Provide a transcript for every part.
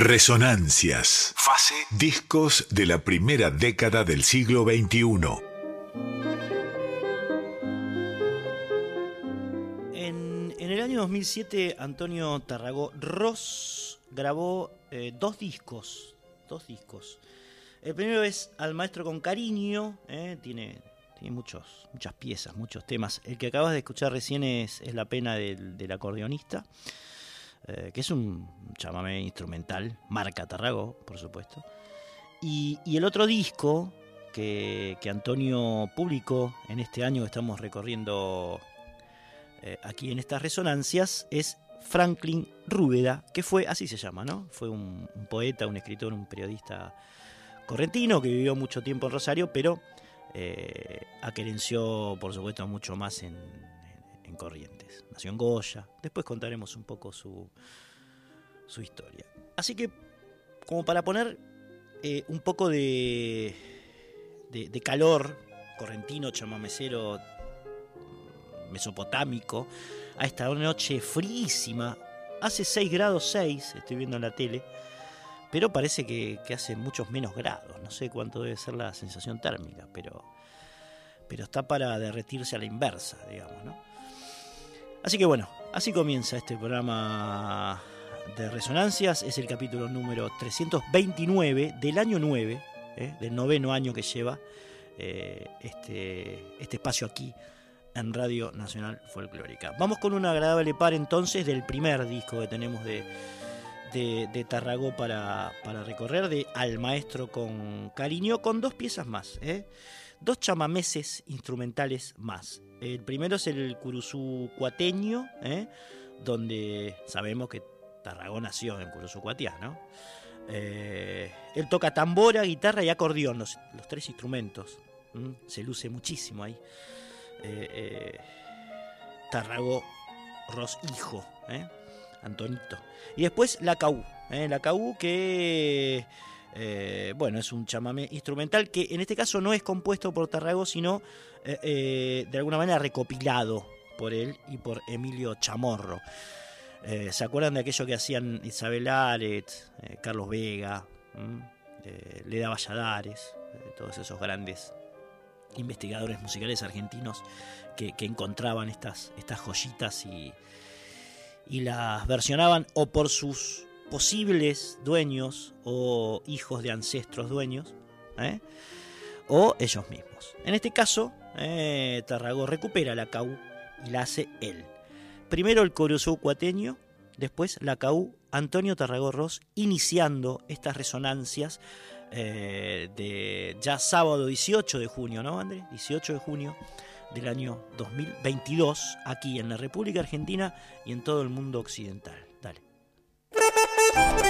Resonancias. Fase. Discos de la primera década del siglo XXI. En, el año 2007, Antonio Tarragó Ross grabó eh, dos discos. Dos discos. El primero es Al Maestro con Cariño. Eh, tiene, tiene muchos, muchas piezas, muchos temas. El que acabas de escuchar recién es, La Pena del, del acordeonista. Eh, que es un chamamé instrumental, marca Tarrago, por supuesto. Y, el otro disco que, Antonio publicó en este año que estamos recorriendo eh, aquí en estas resonancias es Franklin Rúbeda, que fue, así se llama, ¿no? Fue un, poeta, un escritor, un periodista correntino que vivió mucho tiempo en Rosario, pero eh, aquerenció, por supuesto, mucho más en, Corrientes. Nació en Goya, después contaremos un poco su, su historia. Así que, como para poner eh, un poco de, de, calor correntino, chamamecero, mesopotámico, a esta noche fríísima. Hace 6 grados 6, estoy viendo en la tele, pero parece que, hace muchos menos grados. No sé cuánto debe ser la sensación térmica, pero, pero está para derretirse a la inversa, digamos. ¿no? Así que bueno, así comienza este programa de resonancias. Es el capítulo número 329 del año 9, ¿eh? del noveno año que lleva eh, este, este espacio aquí en Radio Nacional Folclórica. Vamos con un agradable par entonces del primer disco que tenemos de, de, Tarragó para, para, recorrer, de Al Maestro con Cariño, con dos piezas más, ¿eh? dos chamameses instrumentales más. El primero es el Curuzú Cuateño, ¿eh? donde sabemos que Tarragó nació en Curuzú Cuatiá, ¿no? Eh, él toca tambora, guitarra y acordeón, los, tres instrumentos. Se luce muchísimo ahí. Eh, eh, Tarragó Ros Hijo, ¿eh? Antonito. Y después la CAU, la CAU que, bueno, es un chamamé instrumental que en este caso no es compuesto por Tarragó, sino de alguna manera recopilado por él y por Emilio Chamorro. ¿Se acuerdan de aquello que hacían Isabel Aret, Carlos Vega, Leda Valladares, todos esos grandes investigadores musicales argentinos que, encontraban estas, estas joyitas y las versionaban o por sus posibles dueños o hijos de ancestros dueños, ¿eh? o ellos mismos. En este caso, eh, Tarragó recupera la CAU y la hace él. Primero el Corozó cuateño, después la CAU Antonio Tarragó Ross, iniciando estas resonancias eh, de ya sábado 18 de junio, ¿no, André? 18 de junio del año 2022, aquí en la República Argentina y en todo el mundo occidental. Dale.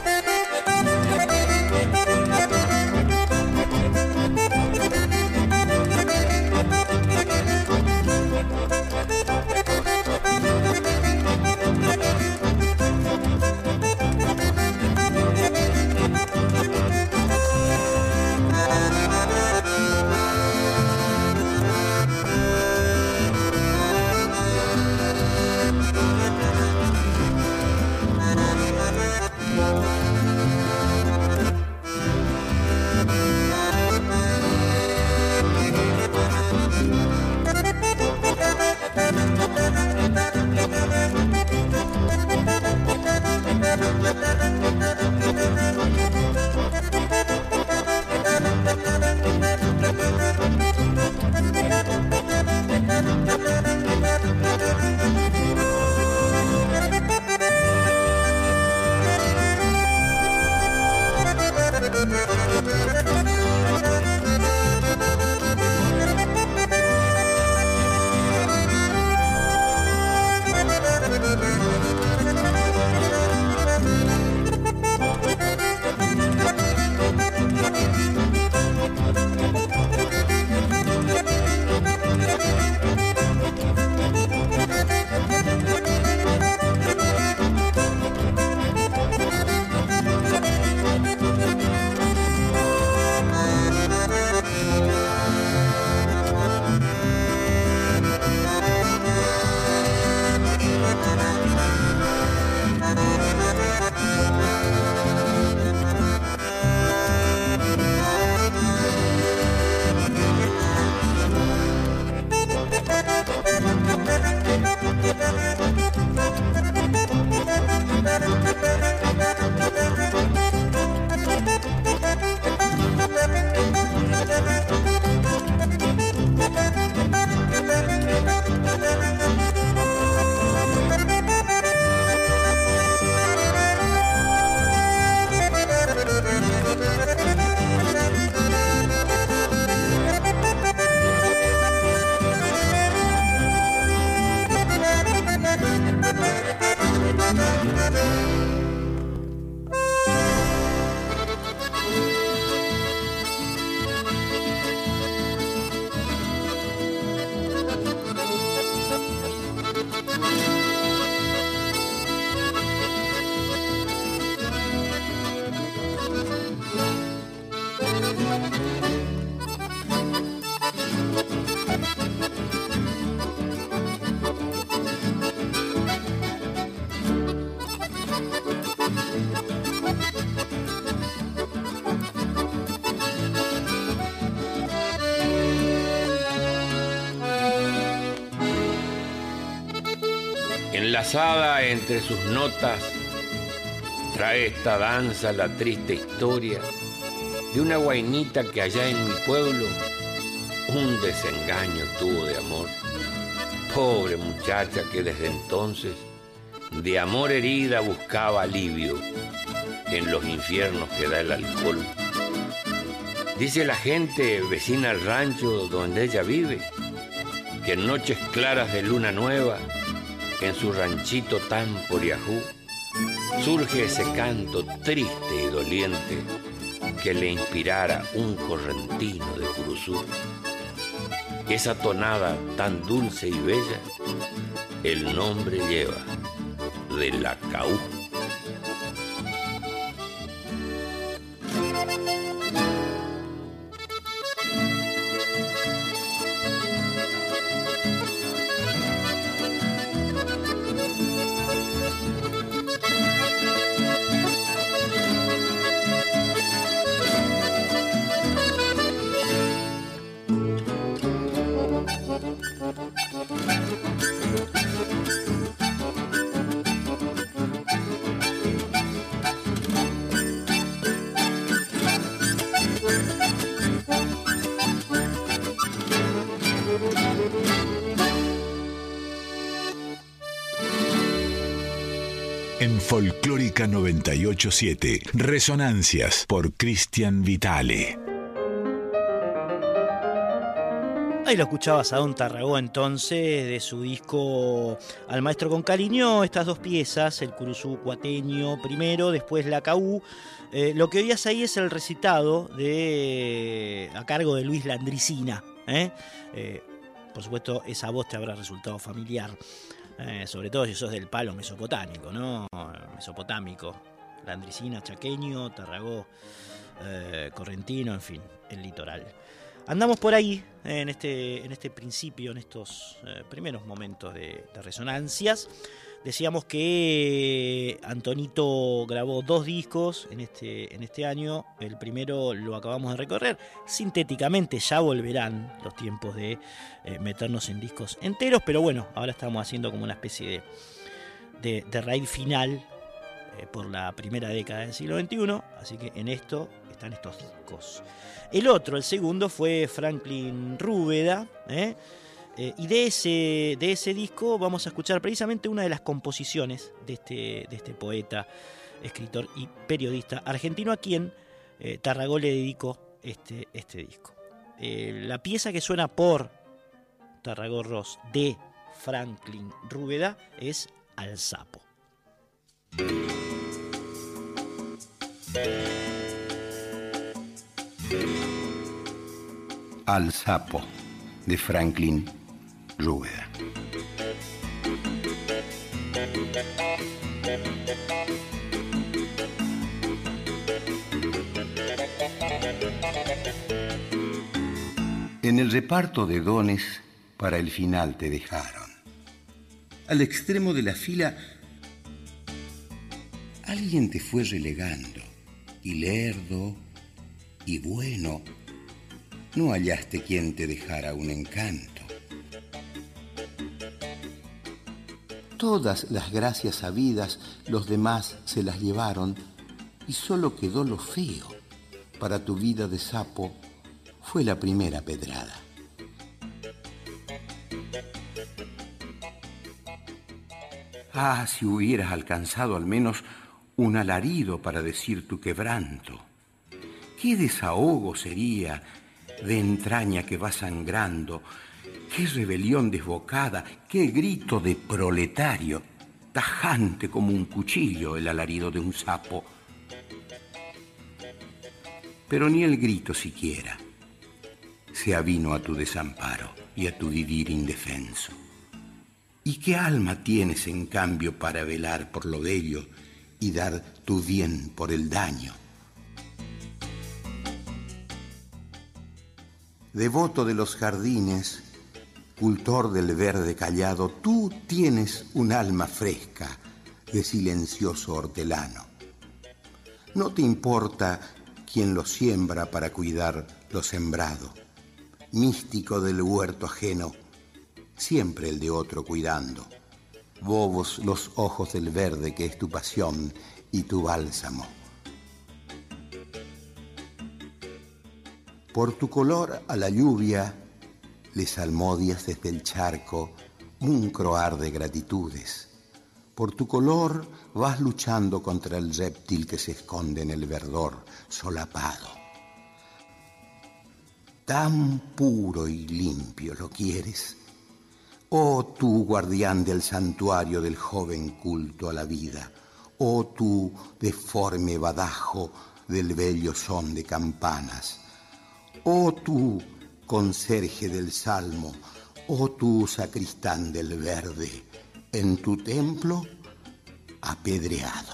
Entre sus notas, trae esta danza la triste historia de una guainita que allá en mi pueblo un desengaño tuvo de amor. Pobre muchacha que desde entonces de amor herida buscaba alivio en los infiernos que da el alcohol. Dice la gente vecina al rancho donde ella vive, que en noches claras de luna nueva, en su ranchito tan poriajú, surge ese canto triste y doliente que le inspirara un correntino de Curuzú. Esa tonada tan dulce y bella, el nombre lleva de la caú. 987, Resonancias por Cristian Vitale. Ahí lo escuchabas a Don Tarragó entonces de su disco Al Maestro con Cariño, estas dos piezas, el Curuzú Cuateño primero, después la Caú. Eh, lo que oías ahí es el recitado de a cargo de Luis Landricina. ¿eh? Eh, por supuesto, esa voz te habrá resultado familiar. Sobre todo si sos del palo mesopotámico, ¿no? Mesopotámico, Landricina, Chaqueño, Tarragó, eh, Correntino, en fin, el litoral. Andamos por ahí en, este, en este principio, en estos eh, primeros momentos de, resonancias. Decíamos que Antonito grabó dos discos en este, en este año. El primero lo acabamos de recorrer. Sintéticamente ya volverán los tiempos de eh, meternos en discos enteros. Pero bueno, ahora estamos haciendo como una especie de, de raid final eh, por la primera década del siglo XXI. Así que en esto están estos discos. El otro, el segundo, fue Franklin Rúbeda. ¿eh? Eh, y de ese, de ese disco vamos a escuchar precisamente una de las composiciones de este, de este poeta, escritor y periodista argentino a quien eh, Tarragó le dedicó este, este disco. La pieza que suena por Tarragó Ross de Franklin Rúbeda es Al Sapo. Al Sapo de Franklin Rúbeda. En el reparto de dones para el final te dejaron. Al extremo de la fila, alguien te fue relegando, y lerdo y bueno, no hallaste quien te dejara un encanto. Todas las gracias sabidas los demás se las llevaron y solo quedó lo feo. Para tu vida de sapo fue la primera pedrada. Ah, si hubieras alcanzado al menos un alarido para decir tu quebranto. Qué desahogo sería de entraña que va sangrando Qué rebelión desbocada, qué grito de proletario, tajante como un cuchillo el alarido de un sapo. Pero ni el grito siquiera se avino a tu desamparo y a tu vivir indefenso. ¿Y qué alma tienes en cambio para velar por lo bello y dar tu bien por el daño? Devoto de los jardines, cultor del verde callado, tú tienes un alma fresca de silencioso hortelano. No te importa quién lo siembra para cuidar lo sembrado, místico del huerto ajeno, siempre el de otro cuidando. Bobos los ojos del verde que es tu pasión y tu bálsamo. Por tu color a la lluvia le salmodias desde el charco un croar de gratitudes. Por tu color vas luchando contra el reptil que se esconde en el verdor solapado. Tan puro y limpio lo quieres. Oh tú, guardián del santuario del joven culto a la vida, oh tú, deforme badajo del bello son de campanas, oh tú, conserje del salmo, oh tú, sacristán del verde, en tu templo apedreado.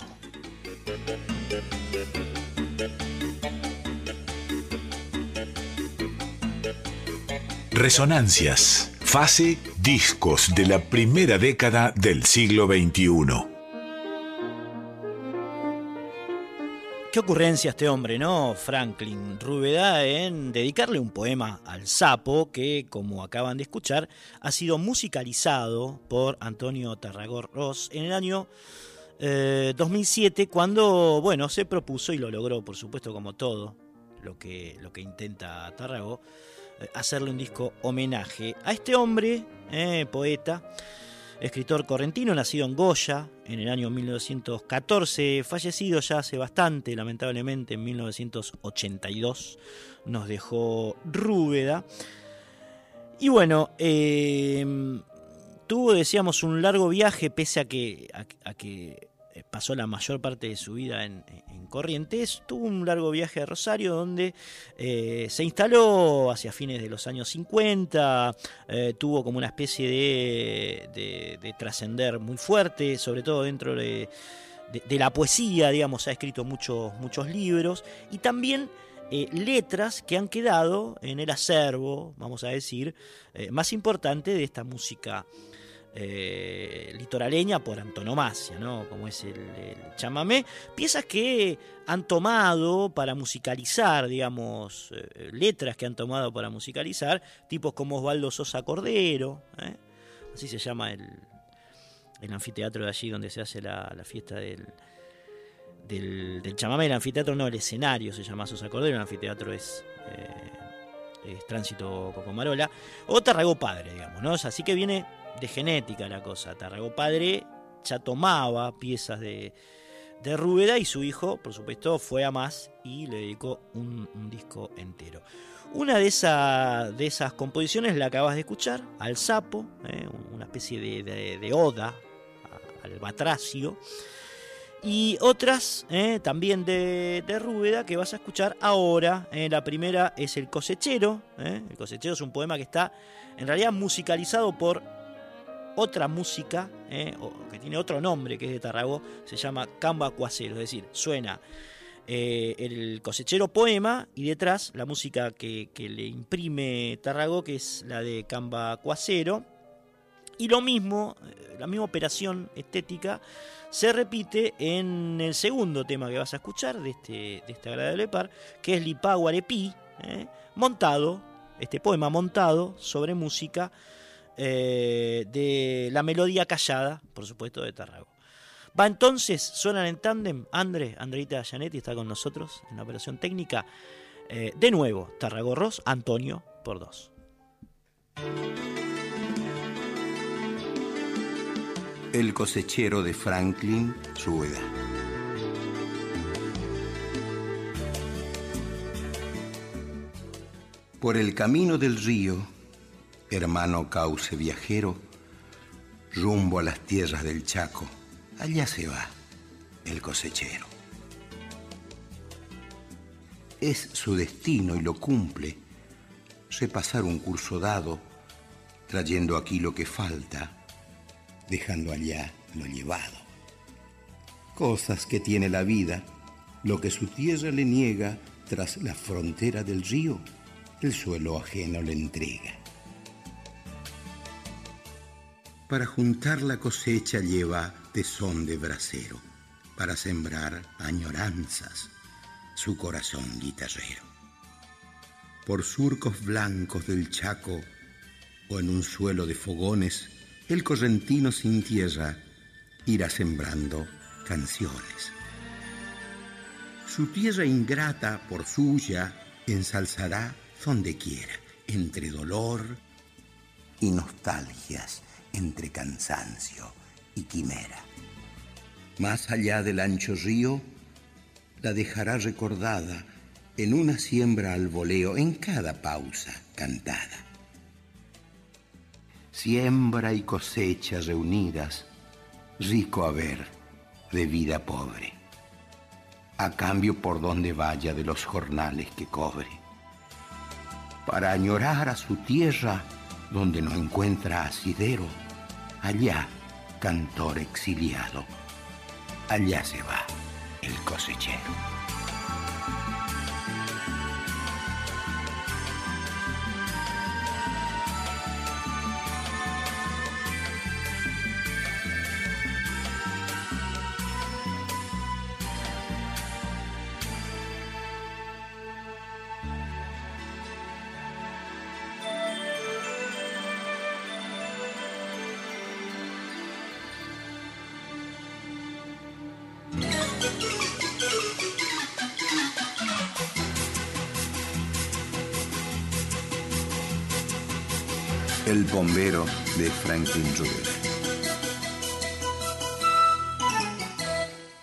Resonancias, fase discos de la primera década del siglo XXI. Qué ocurrencia este hombre, ¿no? Franklin Rúbeda en dedicarle un poema al sapo que, como acaban de escuchar, ha sido musicalizado por Antonio Tarragor Ross en el año 2007 eh, cuando, bueno, se propuso y lo logró, por supuesto, como todo lo que, lo que intenta Tarragó, hacerle un disco homenaje a este hombre, eh, poeta, escritor correntino, nacido en Goya en el año 1914, fallecido ya hace bastante, lamentablemente en 1982 nos dejó Rúbeda. Y bueno, em, tuvo, decíamos, un largo viaje, pese a que, a que pasó la mayor parte de su vida en, Corrientes, tuvo un largo viaje a Rosario donde eh, se instaló hacia fines de los años 50, eh, tuvo como una especie de, trascender muy fuerte, sobre todo dentro de, la poesía, digamos, ha escrito muchos, muchos libros y también... Eh, letras que han quedado en el acervo, vamos a decir, más importante de esta música eh, litoraleña por antonomasia, ¿no? como es el, chamamé, piezas que han tomado para musicalizar, digamos, eh, letras que han tomado para musicalizar, tipos como Osvaldo Sosa Cordero, ¿eh? así se llama el, el, anfiteatro de allí donde se hace la, fiesta del, del, chamamé, el anfiteatro no, el escenario se llama Sosa Cordero, el anfiteatro es... es Tránsito Cocomarola, o Tarragó Padre, digamos, ¿no? así que viene de genética la cosa. Tarragó padre ya tomaba piezas de, de Rúbeda y su hijo, por supuesto, fue a más y le dedicó un, disco entero. Una de, de, esas composiciones la acabas de escuchar, Al Sapo, eh, una especie de, oda al batracio. Y otras eh, también de, de, Rúbeda que vas a escuchar ahora. Eh, la primera es El cosechero. El cosechero es un poema que está en realidad musicalizado por otra música, eh, que tiene otro nombre que es de Tarragó, se llama Camba Cuacero, es decir, suena eh, el cosechero poema y detrás la música que, le imprime Tarragó, que es la de Camba Cuacero. Y lo mismo, eh, la misma operación estética se repite en el segundo tema que vas a escuchar de este, de este agradable par, que es Lipaguarepí, montado, este poema montado sobre música eh, de la melodía callada, por supuesto, de Tarrago. Va entonces, suenan en tándem, André, Andreita Janetti está con nosotros en la operación técnica. Eh, de nuevo, Tarrago Ross, Antonio por dos. El cosechero de Franklin Rueda. Por el camino del río hermano cauce viajero, rumbo a las tierras del Chaco, allá se va el cosechero. Es su destino y lo cumple repasar un curso dado, trayendo aquí lo que falta, dejando allá lo llevado. Cosas que tiene la vida, lo que su tierra le niega tras la frontera del río, el suelo ajeno le entrega. Para juntar la cosecha lleva tesón de brasero, para sembrar añoranzas su corazón guitarrero. Por surcos blancos del Chaco o en un suelo de fogones el correntino sin tierra irá sembrando canciones. Su tierra ingrata por suya ensalzará donde quiera, entre dolor y nostalgias, entre cansancio y quimera. Más allá del ancho río, la dejará recordada en una siembra al voleo, en cada pausa cantada. Siembra y cosecha reunidas, rico haber de vida pobre, a cambio por donde vaya de los jornales que cobre, para añorar a su tierra donde no encuentra asidero, allá cantor exiliado, allá se va el cosechero. El bombero de Franklin Ruder.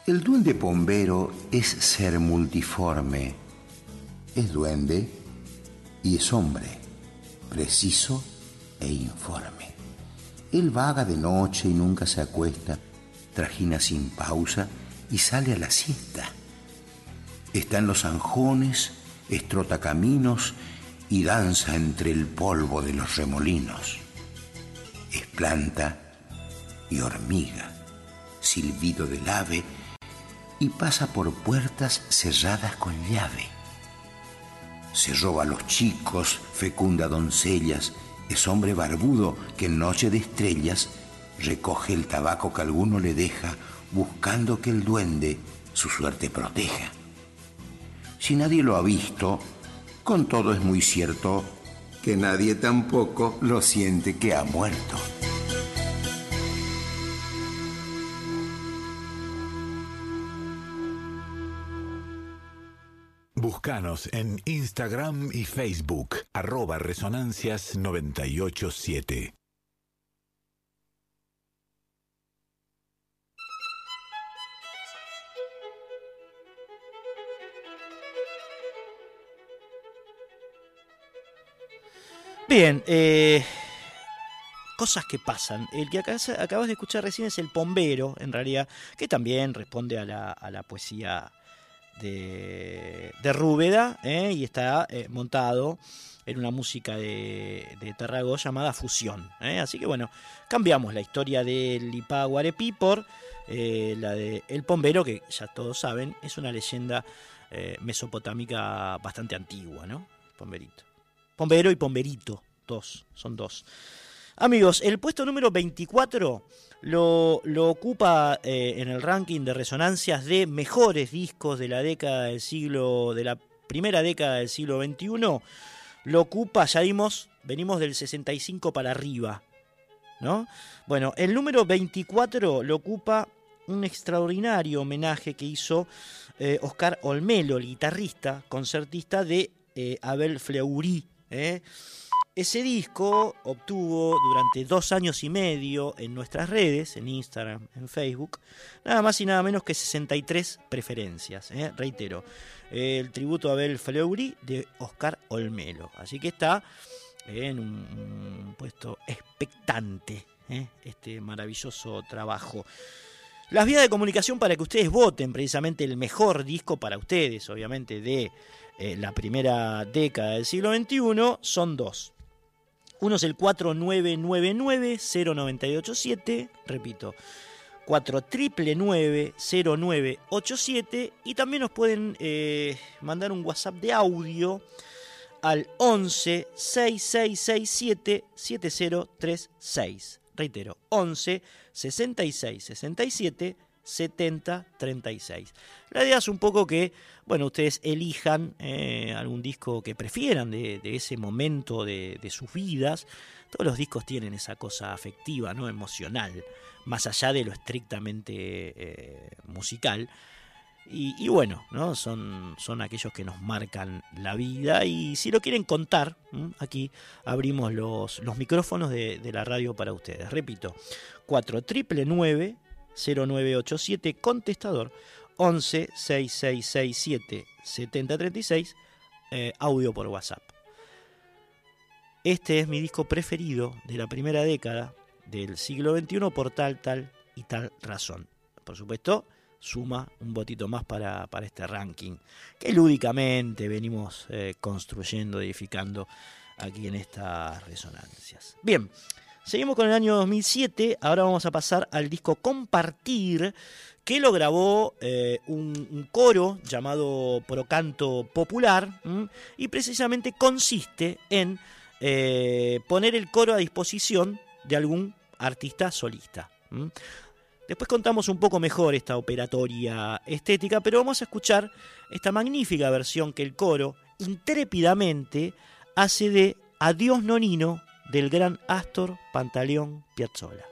El duende bombero es ser multiforme. Es duende y es hombre, preciso e informe. Él vaga de noche y nunca se acuesta, trajina sin pausa y sale a la siesta. Está en los anjones, estrota caminos y danza entre el polvo de los remolinos. Es planta y hormiga, silbido del ave y pasa por puertas cerradas con llave. Se roba a los chicos, fecunda doncellas, es hombre barbudo que en noche de estrellas recoge el tabaco que alguno le deja buscando que el duende su suerte proteja. Si nadie lo ha visto, con todo es muy cierto que nadie tampoco lo siente que ha muerto. Búscanos en Instagram y Facebook, arroba resonancias 987. Bien, eh, cosas que pasan. El que acabas de escuchar recién es el Pombero, en realidad, que también responde a la, poesía de, Rúbeda eh, y está eh, montado en una música de, de llamada Fusión. Así que bueno, cambiamos la historia del Ipá Guarepí por la de El Pombero, que ya todos saben, es una leyenda mesopotámica bastante antigua, ¿no? Pomberito. Pombero y Pomberito, dos, son dos. Amigos, el puesto número 24 lo, ocupa eh, en el ranking de resonancias de mejores discos de la década del siglo, de la primera década del siglo XXI. Lo ocupa, ya vimos, venimos del 65 para arriba. ¿No? Bueno, el número 24 lo ocupa un extraordinario homenaje que hizo eh, Oscar Olmelo, el guitarrista, concertista de eh, Abel Fleury, ¿eh? Ese disco obtuvo durante dos años y medio en nuestras redes, en Instagram, en Facebook, nada más y nada menos que 63 preferencias. ¿eh? Reitero, el tributo a Abel Fleury de Oscar Olmelo. Así que está en un, puesto expectante ¿eh? este maravilloso trabajo. Las vías de comunicación para que ustedes voten precisamente el mejor disco para ustedes, obviamente, de eh, la primera década del siglo XXI son dos. Uno es el 4999-0987, repito, 4999-0987 y también nos pueden eh, mandar un WhatsApp de audio al 11 6667 7036. Reitero, 11 66 67 7036. La idea es un poco que, bueno, ustedes elijan eh, algún disco que prefieran de, ese momento de, sus vidas. Todos los discos tienen esa cosa afectiva, ¿no? Emocional, más allá de lo estrictamente eh, musical. Y, bueno, ¿no? son, son aquellos que nos marcan la vida. Y si lo quieren contar, aquí abrimos los, los micrófonos de, de, la radio para ustedes. Repito, 4 triple 0987 contestador 11 6667 7036 audio por WhatsApp. Este es mi disco preferido de la primera década del siglo XXI por tal, tal y tal razón. Por supuesto, suma un botito más para, este ranking que lúdicamente venimos eh, construyendo, edificando aquí en estas resonancias. Bien, seguimos con el año 2007, ahora vamos a pasar al disco Compartir, que lo grabó eh, un, coro llamado Procanto Popular y precisamente consiste en eh, poner el coro a disposición de algún artista solista. Después contamos un poco mejor esta operatoria estética, pero vamos a escuchar esta magnífica versión que el coro intrépidamente hace de Adiós Nonino del gran Astor Pantaleón Piazzolla.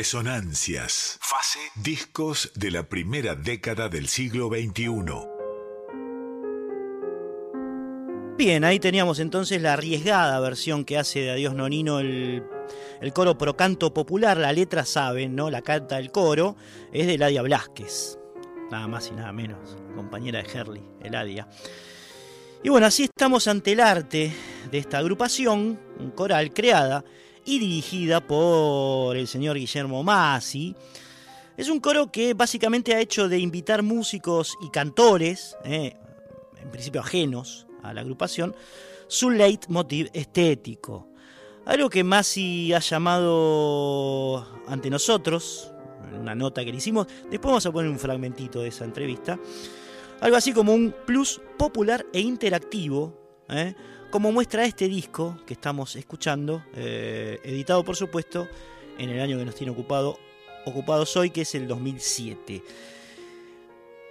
Resonancias. Fase. Discos de la primera década del siglo XXI. Bien, ahí teníamos entonces la arriesgada versión que hace de Adiós Nonino el, el coro Procanto Popular. La letra saben, ¿no? La canta el coro. Es de Ladia Blasquez. Nada más y nada menos. Compañera de Herley, Eladia. Y bueno, así estamos ante el arte de esta agrupación, un coral creada y dirigida por el señor Guillermo Masi. Es un coro que básicamente ha hecho de invitar músicos y cantores, eh, en principio ajenos a la agrupación, su leitmotiv estético. Algo que Masi ha llamado ante nosotros, en una nota que le hicimos, después vamos a poner un fragmentito de esa entrevista, algo así como un plus popular e interactivo, eh, como muestra este disco que estamos escuchando, eh, editado por supuesto en el año que nos tiene ocupado, ocupados hoy, que es el 2007.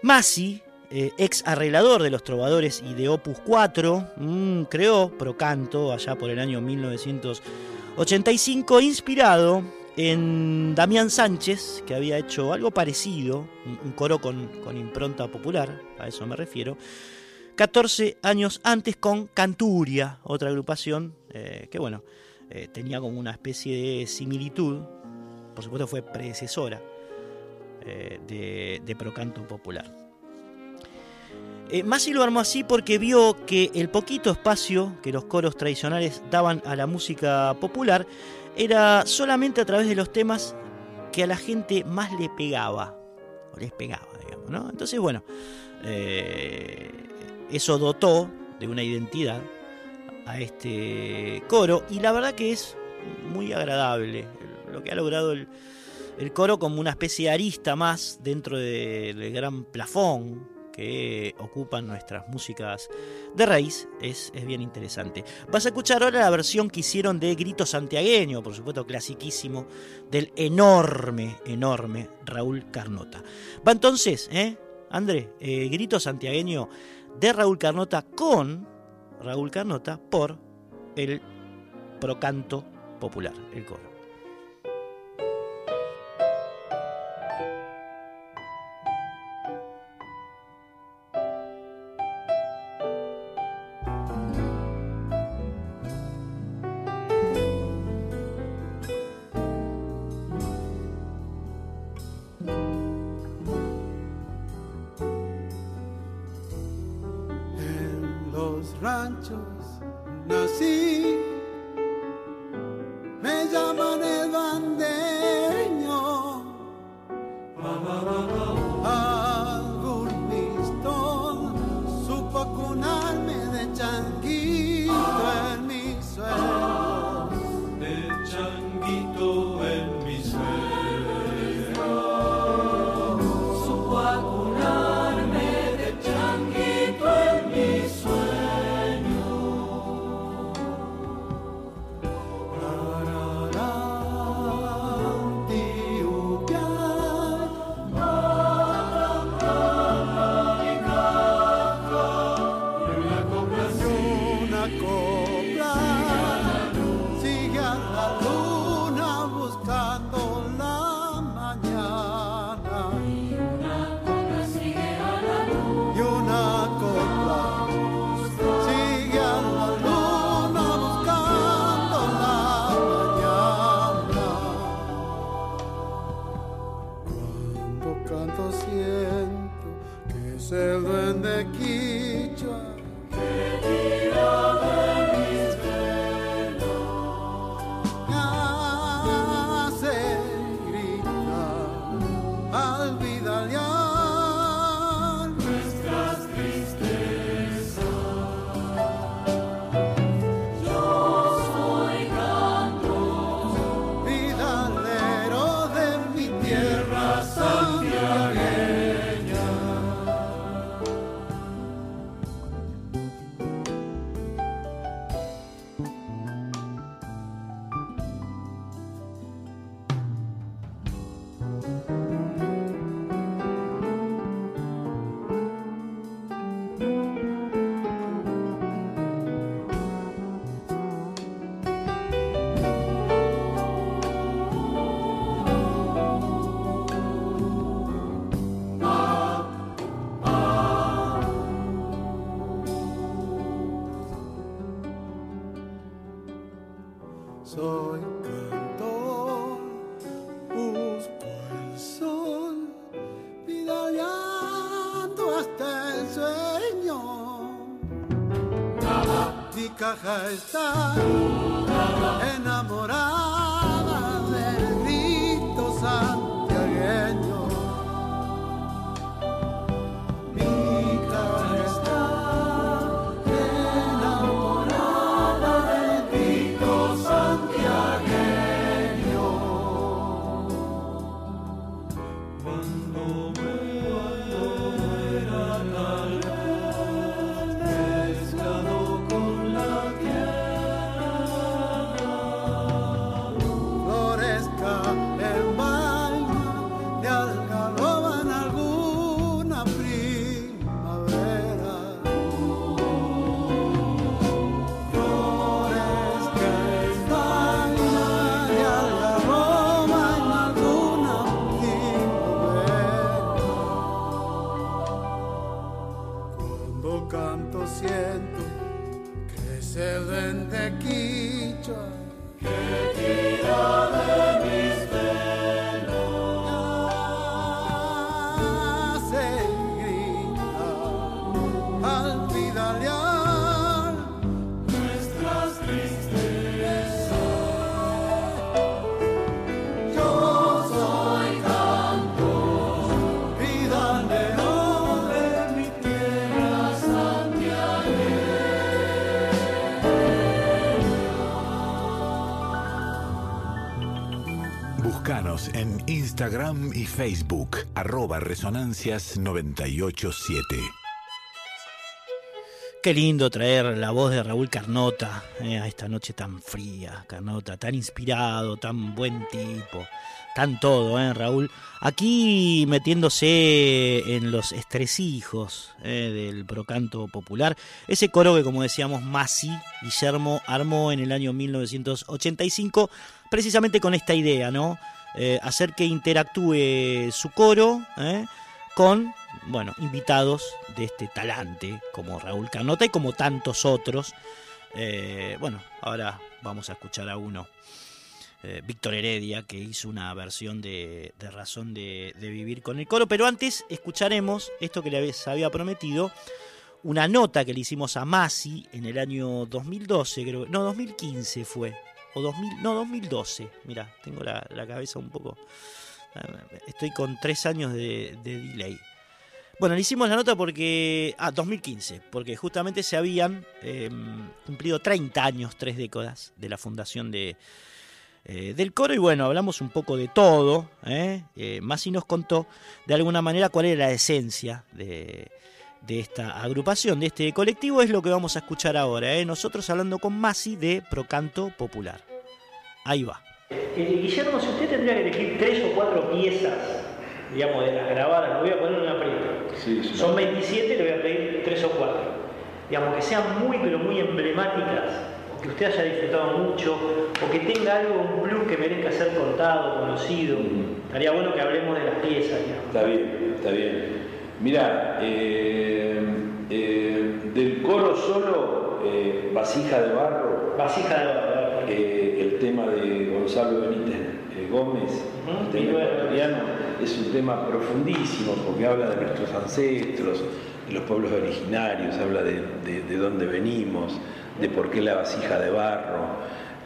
Masi, eh, ex arreglador de los trovadores y de Opus 4, mm, creó Procanto allá por el año 1985, inspirado en Damián Sánchez, que había hecho algo parecido, un coro con, con impronta popular, a eso me refiero, 14 años antes con Canturia, otra agrupación eh, que bueno, eh, tenía como una especie de similitud, por supuesto fue predecesora eh, de, de, Procanto Popular. Masi lo armó así porque vio que el poquito espacio que los coros tradicionales daban a la música popular era solamente a través de los temas que a la gente más le pegaba, o les pegaba, digamos, ¿no? Entonces, bueno, eso dotó de una identidad a este coro y la verdad que es muy agradable lo que ha logrado el, coro como una especie de arista más dentro del gran plafón que ocupan nuestras músicas de raíz es, es, bien interesante. Vas a escuchar ahora la versión que hicieron de Grito Santiagueño, por supuesto clasiquísimo, del enorme, enorme Raúl Carnota. Va entonces, ¿eh? André, eh, Grito Santiagueño de Raúl Carnota con Raúl Carnota por el Procanto Popular, el coro. Está Instagram y Facebook, arroba Resonancias 987. Qué lindo traer la voz de Raúl Carnota eh, a esta noche tan fría, Carnota, tan inspirado, tan buen tipo, tan todo, ¿eh, Raúl? Aquí metiéndose en los estresijos eh, del procanto popular, ese coro que, como decíamos, Masi Guillermo armó en el año 1985, precisamente con esta idea, ¿no? Eh, hacer que interactúe su coro ¿eh? con bueno, invitados de este talante, como Raúl Carnota y como tantos otros. Eh, bueno, ahora vamos a escuchar a uno, Víctor Heredia, que hizo una versión de, de Razón de, de Vivir con el coro, pero antes escucharemos esto que les había prometido, una nota que le hicimos a Masi en el año 2012, creo, no, 2015 fue, o 2000, no, 2012, mira, tengo la, la cabeza un poco, estoy con tres años de, de delay. Bueno, le hicimos la nota porque. Ah, 2015, porque justamente se habían eh, cumplido 30 años, tres décadas de la fundación de, eh, del coro. Y bueno, hablamos un poco de todo. ¿eh? Eh, Masi nos contó de alguna manera cuál era la esencia de, de esta agrupación, de este colectivo. Es lo que vamos a escuchar ahora. ¿eh? Nosotros hablando con Masi de Procanto Popular. Ahí va. Eh, Guillermo, si usted tendría que elegir tres o cuatro piezas, digamos, de las grabadas, lo voy a poner en una aprieto. Son 27, le voy a pedir tres o cuatro. Digamos, que sean muy, pero muy emblemáticas, o que usted haya disfrutado mucho, o que tenga algo, un plus que merezca ser contado, conocido. Estaría bueno que hablemos de las piezas, digamos. Está bien, está bien. Mira, eh, eh, del coro solo, eh, Vasija de Barro, Vasija de barro, el tema de Gonzalo Benítez Gómez, Ujú, el tema y bueno. ecuatoriano, es un tema profundísimo porque habla de nuestros ancestros, de los pueblos originarios, habla de, de- de dónde venimos, de por qué la vasija de barro.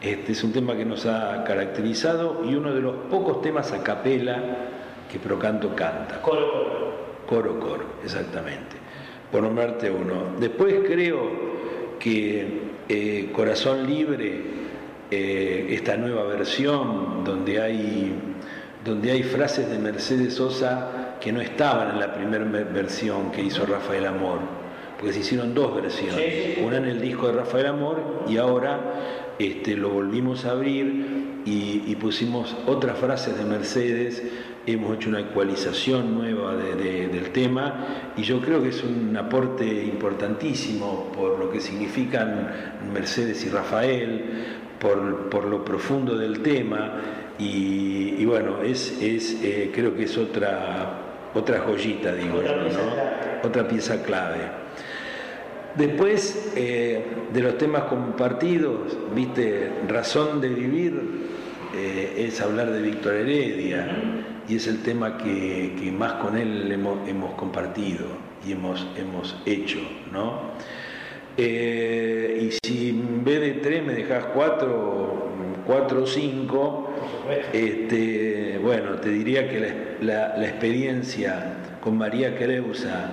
Este es un tema que nos ha caracterizado y uno de los pocos temas a capela que Procanto canta. Coro, coro. Coro, exactamente. Por nombrarte uno. Después creo que eh, Corazón Libre, eh, esta nueva versión donde hay, donde hay frases de Mercedes Sosa que no estaban en la primera versión que hizo Rafael Amor, porque se hicieron dos versiones, una en el disco de Rafael Amor y ahora este, lo volvimos a abrir y, y pusimos otras frases de Mercedes, hemos hecho una ecualización nueva de- de- del tema y yo creo que es un aporte importantísimo por lo que significan Mercedes y Rafael, por, por lo profundo del tema y, y bueno, es, es, eh, creo que es otra, otra joyita, digo Otra yo, pieza otra pieza clave. Después eh, de los temas compartidos, viste, razón de vivir eh, es hablar de Víctor Heredia y es el tema que, más con él hemos, compartido y hemos, hemos hecho, ¿no? Eh, y si en vez de tres me dejas cuatro, cuatro o cinco, este, bueno, te diría que la, experiencia con María Creusa,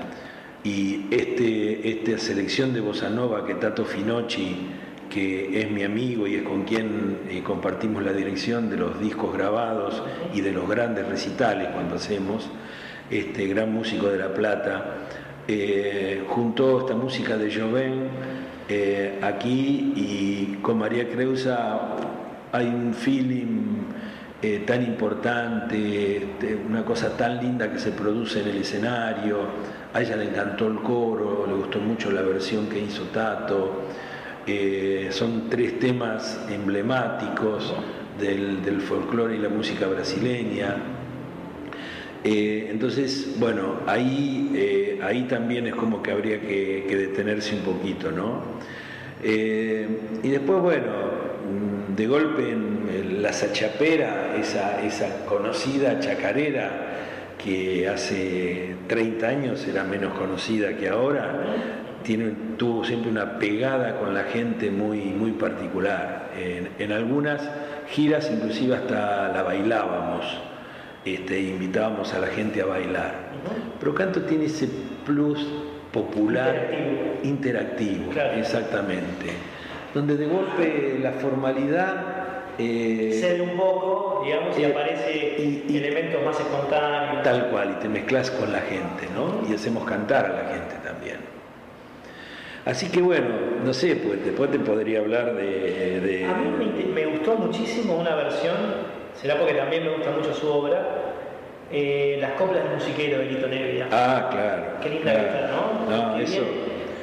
y este, esta selección de Bossa Nova que Tato Finocchi, que es mi amigo y es con quien eh, compartimos la dirección de los discos grabados y de los grandes recitales cuando hacemos, este gran músico de La Plata, eh, juntó esta música de Joven eh, aquí y con María Creusa hay un feeling eh, tan importante, este, una cosa tan linda que se produce en el escenario. A ella le encantó el coro, le gustó mucho la versión que hizo Tato. Eh, son tres temas emblemáticos del, folclore y la música brasileña. Eh, entonces, bueno, ahí, ahí también es como que habría que, detenerse un poquito, ¿no? y después, bueno, mm, de golpe en la Sachapera, esa, esa conocida chacarera que hace 30 años era menos conocida que ahora, tiene, tuvo siempre una pegada con la gente muy, muy particular. En, algunas giras inclusive hasta la bailábamos, este, invitábamos a la gente a bailar. Pero Canto tiene ese plus popular interactivo, exactamente, donde de golpe la formalidad eh, cede un poco, digamos, y eh, aparece elementos más espontáneos. Tal cual, y te mezclas con la gente, ¿no? Y hacemos cantar a la gente también. Así que bueno, no sé, pues después te podría hablar de... A mí me, gustó muchísimo una versión, será porque también me gusta mucho su obra, eh, Las coplas del musiquero de Lito Nevia. Ah, claro. Qué linda que está, ¿no? No, eso...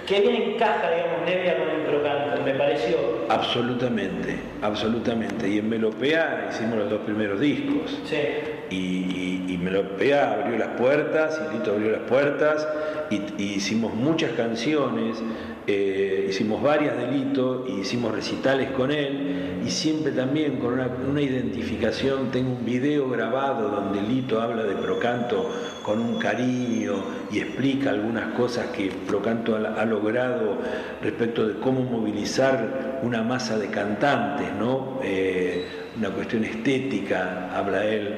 qué bien encaja, digamos, Nevia con el procanto, me pareció. Absolutamente, absolutamente. Y en Melopea hicimos los dos primeros discos. Sí. Y, Melopea abrió las puertas, y Lito abrió las puertas, y, hicimos muchas canciones, eh, hicimos varias de Lito, y hicimos recitales con él, y siempre también con una, una identificación, tengo un video grabado donde Lito habla de Procanto con un cariño y explica algunas cosas que Procanto ha, logrado respecto de cómo movilizar una masa de cantantes, ¿no? Eh, una cuestión estética, habla él,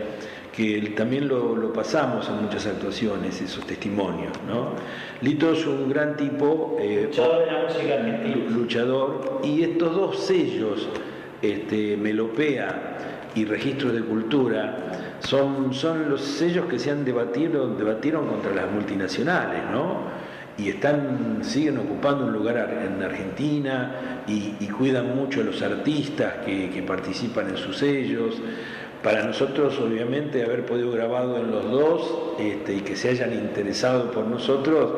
que también lo, pasamos en muchas actuaciones, esos testimonios. ¿no? Lito es un gran tipo, eh, luchador de la música luchador, y estos dos sellos, este, Melopea y Registros de Cultura, son, son los sellos que se han debatido, debatieron contra las multinacionales, ¿no? Y están, siguen ocupando un lugar en Argentina y, cuidan mucho a los artistas que, participan en sus sellos. Para nosotros, obviamente, haber podido grabado en los dos este, y que se hayan interesado por nosotros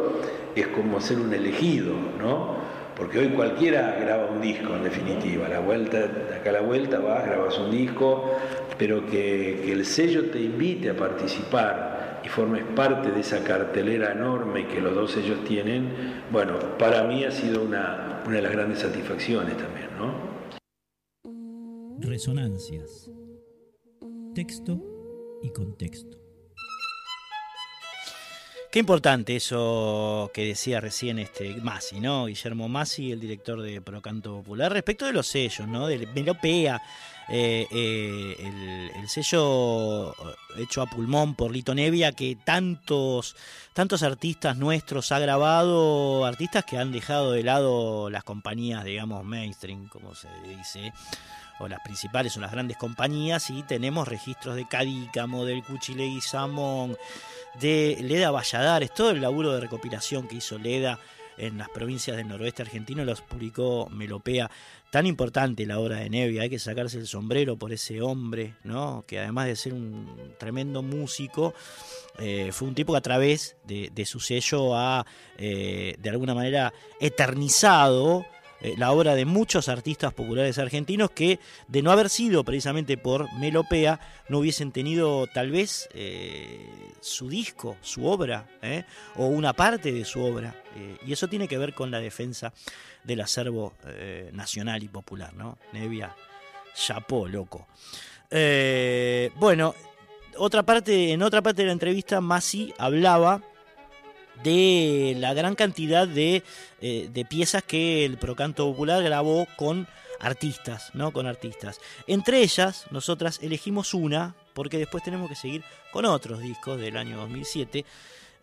es como ser un elegido, ¿no? Porque hoy cualquiera graba un disco, en definitiva. La vuelta, acá a la vuelta vas, grabas un disco, pero que, el sello te invite a participar y formes parte de esa cartelera enorme que los dos sellos tienen, bueno, para mí ha sido una, una de las grandes satisfacciones también, ¿no? Resonancias. Texto y contexto. Qué importante eso que decía recién este Masi, ¿no? Guillermo Masi, el director de Procanto Popular, respecto de los sellos, ¿no? De Melopea, eh, eh, el, sello hecho a pulmón por Lito Nevia, que tantos, tantos artistas nuestros ha grabado, artistas que han dejado de lado las compañías, digamos, mainstream, como se dice o las principales o las grandes compañías y tenemos registros de Cadícamo, del Cuchile y Samón, de Leda Valladares, todo el laburo de recopilación que hizo Leda en las provincias del noroeste argentino los publicó Melopea. Tan importante la obra de Nevia, hay que sacarse el sombrero por ese hombre, ¿no? que además de ser un tremendo músico, eh, fue un tipo que a través de, su sello ha, eh, de alguna manera, eternizado eh, la obra de muchos artistas populares argentinos que, de no haber sido precisamente por Melopea, no hubiesen tenido tal vez eh, su disco, su obra, ¿eh? o una parte de su obra. y eso tiene que ver con la defensa del acervo nacional y popular, ¿no? Nevia, chapó, loco. bueno, otra parte, en otra parte de la entrevista, Masi hablaba de la gran cantidad de, eh, de, piezas que el Procanto Popular grabó con artistas, ¿no? Con artistas. Entre ellas, nosotras elegimos una, porque después tenemos que seguir con otros discos del año 2007,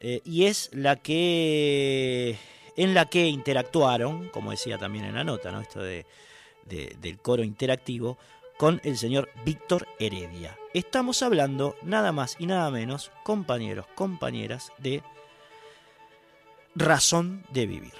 eh, y es la que en la que interactuaron, como decía también en la nota, ¿no? Esto de, del coro interactivo, con el señor Víctor Heredia. Estamos hablando nada más y nada menos, compañeros, compañeras, de razón de vivir.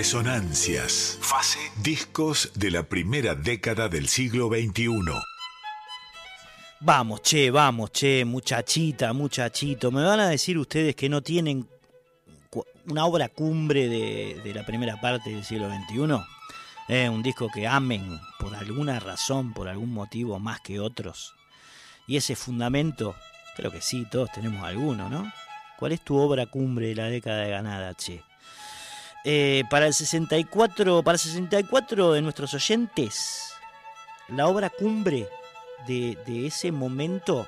Resonancias. Fase. Discos de la primera década del siglo XXI. Vamos, che, vamos, che, muchachita, muchachito. Me van a decir ustedes que no tienen una obra cumbre de, de la primera parte del siglo XXI. Eh, un disco que amen por alguna razón, por algún motivo más que otros. Y ese fundamento, creo que sí, todos tenemos alguno, ¿no? ¿Cuál es tu obra cumbre de la década de ganada, che? Eh, para el 64, para el 64 de nuestros oyentes, la obra cumbre de, ese momento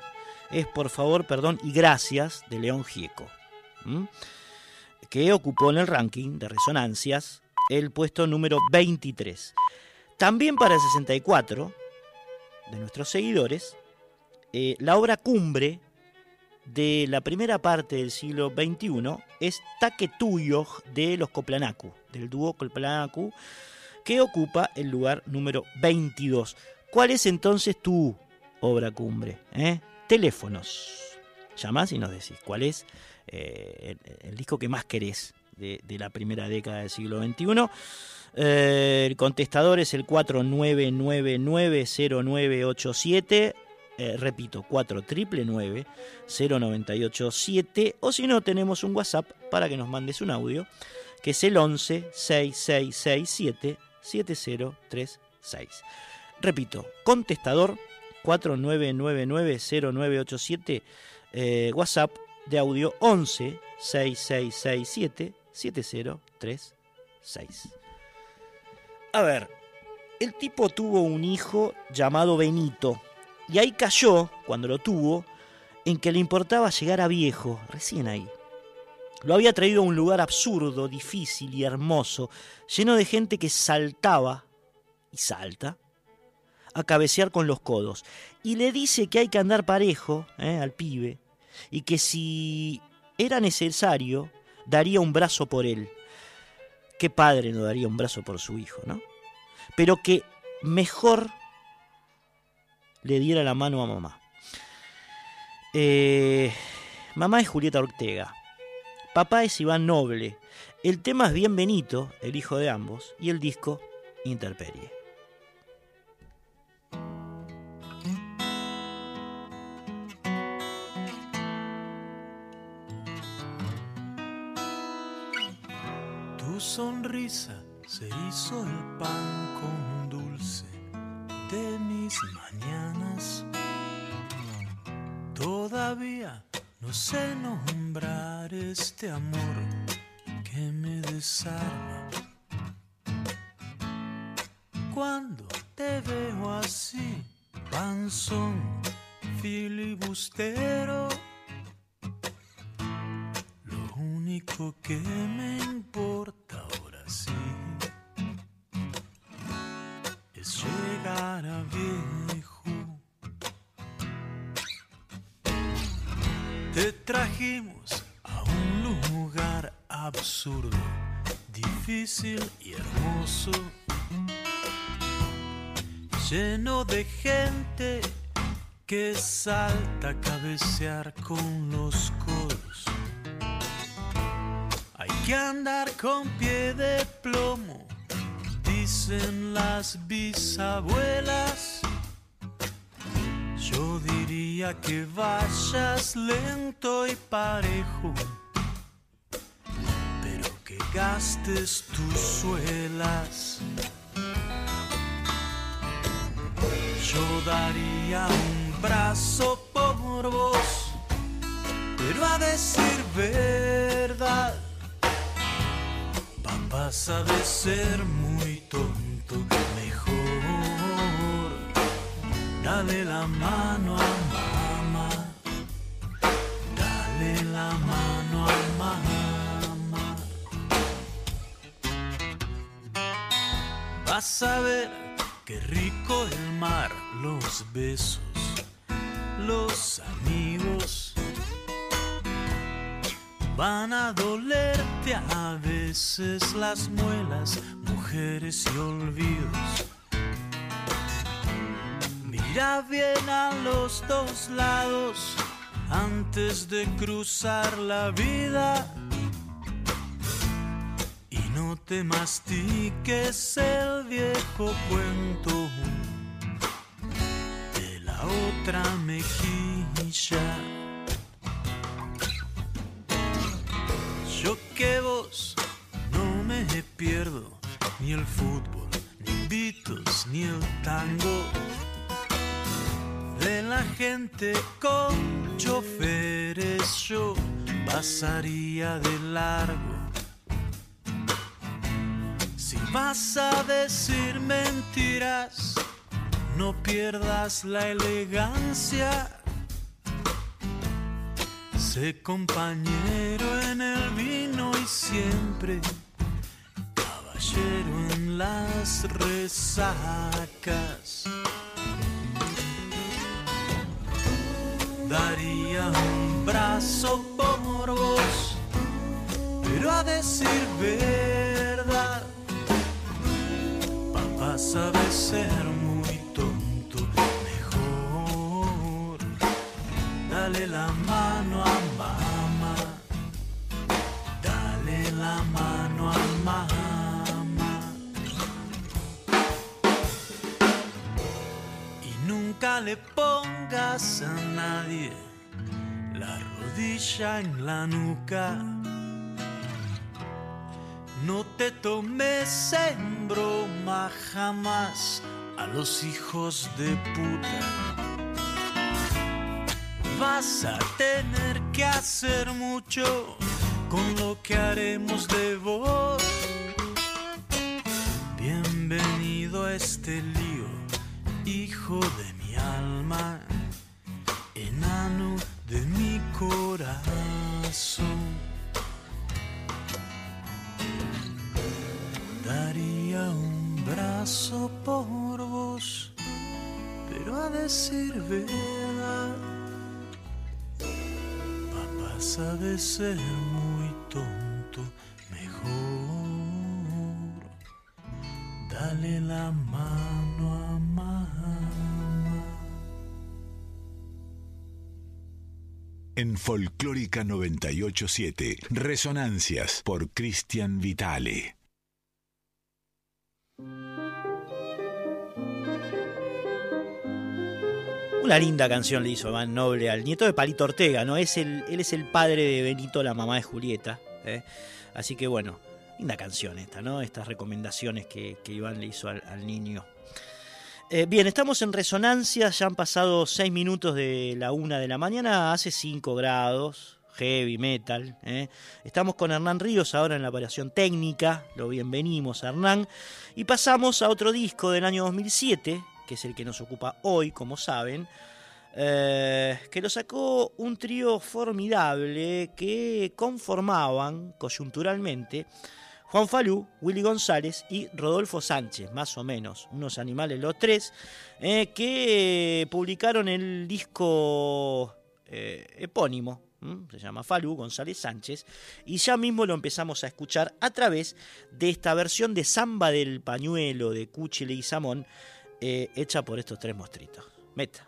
es Por favor, perdón y gracias de León Gieco, que ocupó en el ranking de resonancias el puesto número 23. También para el 64 de nuestros seguidores, eh, la obra cumbre de la primera parte del siglo XXI es Taquetuyo de los Coplanacu, del dúo Coplanacu, que ocupa el lugar número 22. ¿Cuál es entonces tu obra cumbre? eh? Teléfonos. Llamás y nos decís cuál es eh, el, el disco que más querés de, de la primera década del siglo XXI. Eh, el contestador es el 49990987. Eh, repito, 4999-0987. O si no, tenemos un WhatsApp para que nos mandes un audio, que es el 11 6667 7036. Repito, contestador 4999-0987. eh, WhatsApp de audio 11 6667 7036. A ver, el tipo tuvo un hijo llamado Benito. Y ahí cayó, cuando lo tuvo, en que le importaba llegar a viejo, recién ahí. Lo había traído a un lugar absurdo, difícil y hermoso, lleno de gente que saltaba, y salta, a cabecear con los codos. Y le dice que hay que andar parejo ¿eh? al pibe, y que si era necesario, daría un brazo por él. ¿Qué padre no daría un brazo por su hijo, no? Pero que mejor le diera la mano a mamá. Eh, mamá es Julieta Ortega. Papá es Iván Noble. El tema es Bien Benito, el hijo de ambos, y el disco Interperie. Tu sonrisa se hizo el pan con de mis mañanas. Todavía no sé nombrar este amor que me desarma. Cuando te veo así, panzón, filibustero, lo único que me importa ahora sí es llegar a viejo Te trajimos a un lugar absurdo, difícil y hermoso, lleno de gente que salta a cabecear con los codos. Hay que andar con pie de plomo, dicen las bisabuelas. Yo diría que vayas lento y parejo, pero que gastes tus suelas. Yo daría un brazo por vos, pero a decir verdad, papá sabe ser muy tonto, mejor dale la mano a mamá, dale la mano a mamá. Vas a ver qué rico el mar, los besos, los amigos. Van a dolerte a veces las muelas, mujeres y olvidos. Mira bien a los dos lados antes de cruzar la vida. Y no te mastiques el viejo cuento de la otra mejilla. Ni el fútbol, ni Beatles, ni el tango. De la gente con choferes yo pasaría de largo. Si vas a decir mentiras, no pierdas la elegancia. Sé compañero en el vino y siempre en las resacas. Daría un brazo por vos, pero a decir verdad, papá sabe ser muy tonto, mejor dale la mano a mamá, dale la mano a mamá. Nunca le pongas a nadie la rodilla en la nuca. No te tomes en broma jamás a los hijos de puta. Vas a tener que hacer mucho con lo que haremos de vos. Bienvenido a este lío, hijo de alma, enano de mi corazón. Daría un brazo por vos, pero a decir verdad, papá sabe ser muy tonto, mejor dale la mano a mamá. En Folclórica 987, Resonancias por Cristian Vitale. Una linda canción le hizo Iván Noble al nieto de Palito Ortega, ¿no? Es el, él es el padre de Benito, la mamá de Julieta. ¿eh? Así que bueno, linda canción esta, ¿no? Estas recomendaciones que, que Iván le hizo al, al niño. Eh, bien, estamos en resonancia, ya han pasado 6 minutos de la una de la mañana, hace 5 grados, heavy metal. ¿eh? Estamos con Hernán Ríos ahora en la operación técnica, lo bienvenimos Hernán. Y pasamos a otro disco del año 2007, que es el que nos ocupa hoy, como saben, eh, que lo sacó un trío formidable que conformaban coyunturalmente Juan Falú, Willy González y Rodolfo Sánchez, más o menos, unos animales los tres, eh, que publicaron el disco eh, epónimo se llama Falú, González Sánchez, y ya mismo lo empezamos a escuchar a través de esta versión de Samba del Pañuelo de Cuchile y Samón, eh, hecha por estos tres mostritos. Meta.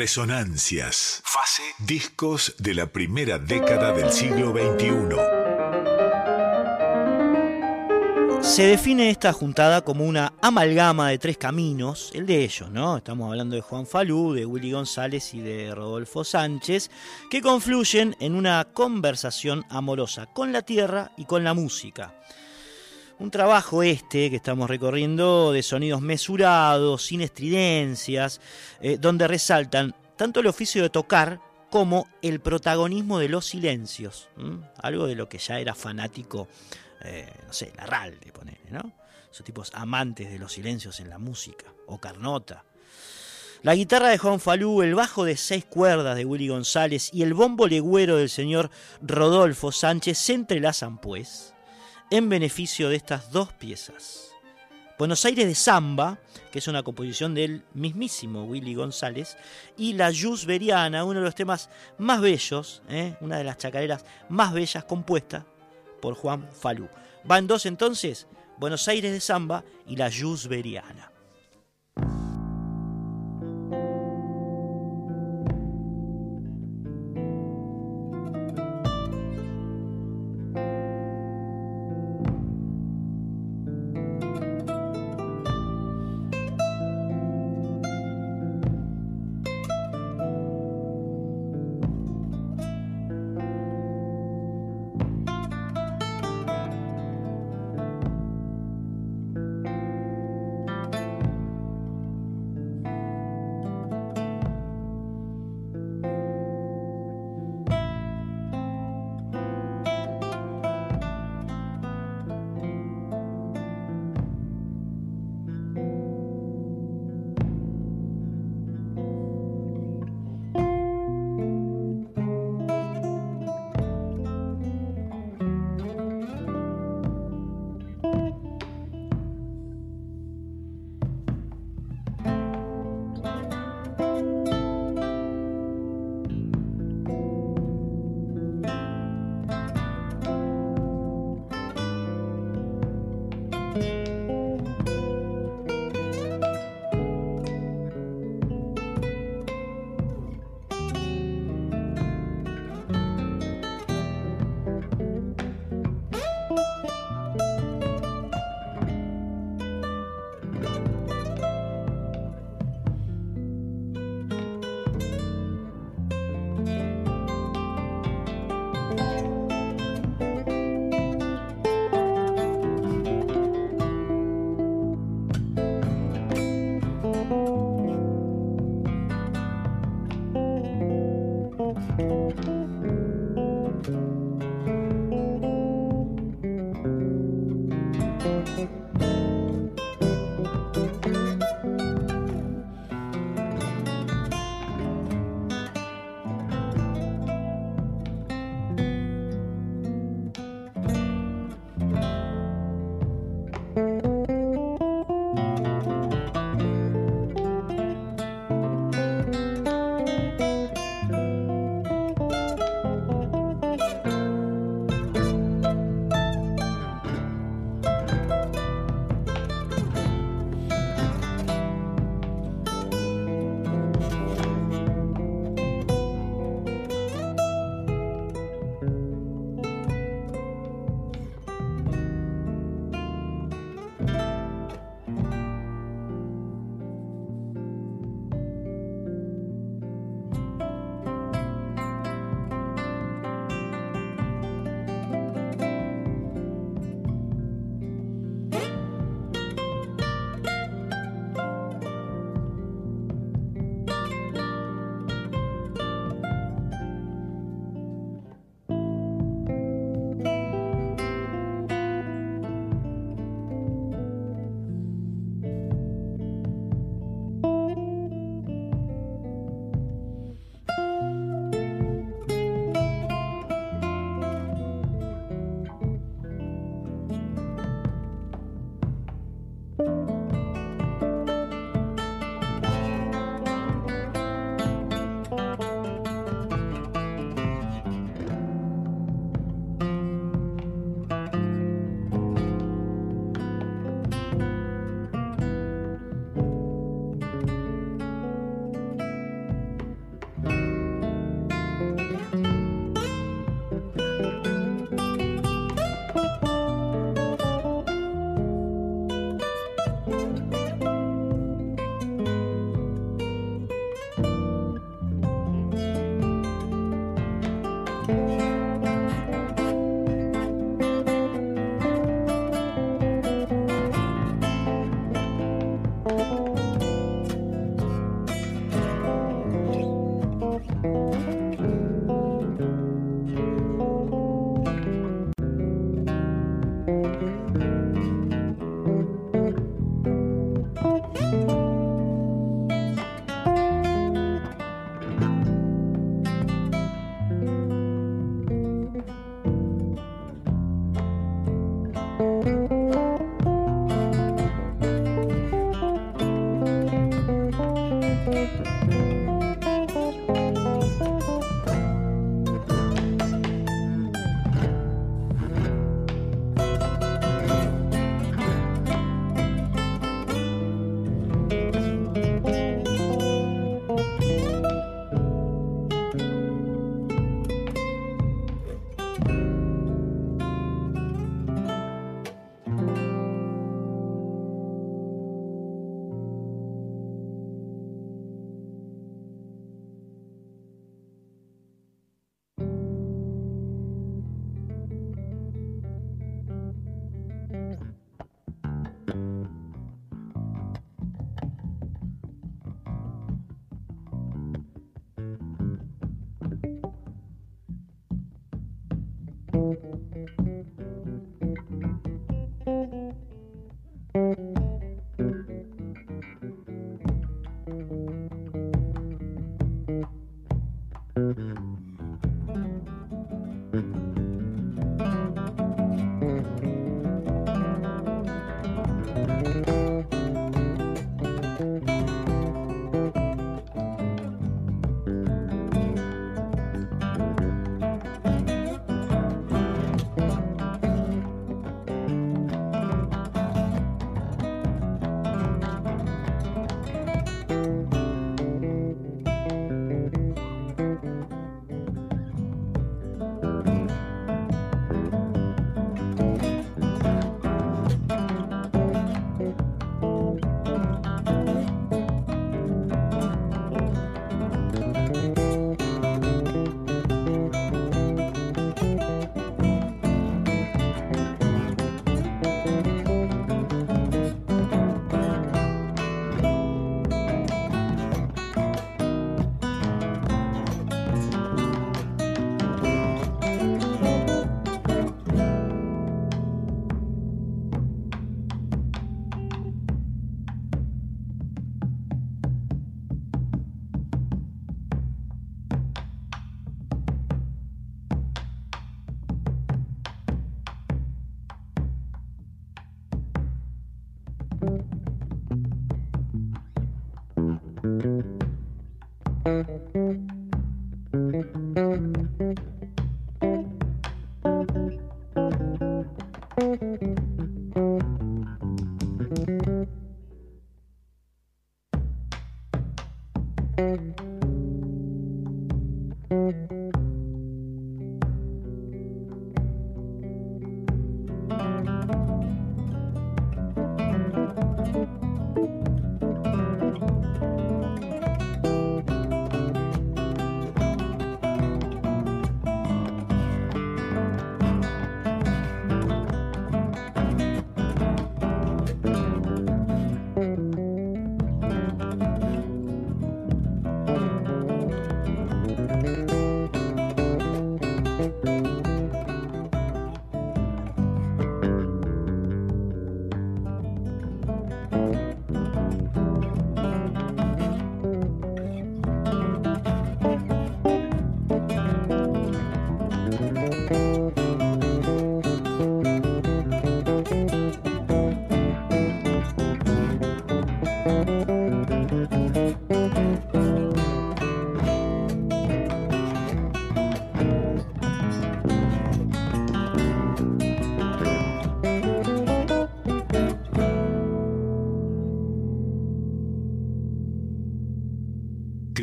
Resonancias. Fase. Discos de la primera década del siglo XXI. Se define esta juntada como una amalgama de tres caminos, el de ellos, ¿no? Estamos hablando de Juan Falú, de Willy González y de Rodolfo Sánchez, que confluyen en una conversación amorosa con la tierra y con la música. Un trabajo este que estamos recorriendo de sonidos mesurados, sin estridencias, eh, donde resaltan tanto el oficio de tocar como el protagonismo de los silencios, algo de lo que ya era fanático eh, no sé, Larralde, ponele, ¿no? Esos tipos amantes de los silencios en la música, o Carnota. La guitarra de Juan Falú, el bajo de seis cuerdas de Willy González y el bombo legüero del señor Rodolfo Sánchez se entrelazan, pues, en beneficio de estas dos piezas. Buenos Aires de Samba, que es una composición del mismísimo Willy González, y La Jus Veriana, uno de los temas más bellos, ¿eh? una de las chacareras más bellas compuesta por Juan Falú. Van dos entonces, Buenos Aires de Samba y la Veriana.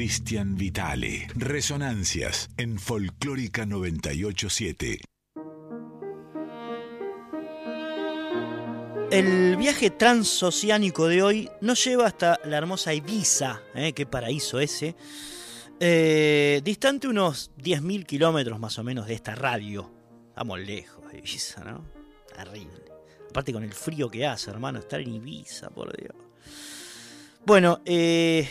Cristian Vitale. Resonancias en Folclórica 987. El viaje transoceánico de hoy nos lleva hasta la hermosa Ibiza, ¿eh? qué paraíso ese, eh, distante unos 10.000 kilómetros más o menos de esta radio. Vamos lejos de Ibiza, ¿no? Terrible. Aparte con el frío que hace, hermano, estar en Ibiza, por Dios. Bueno, eh,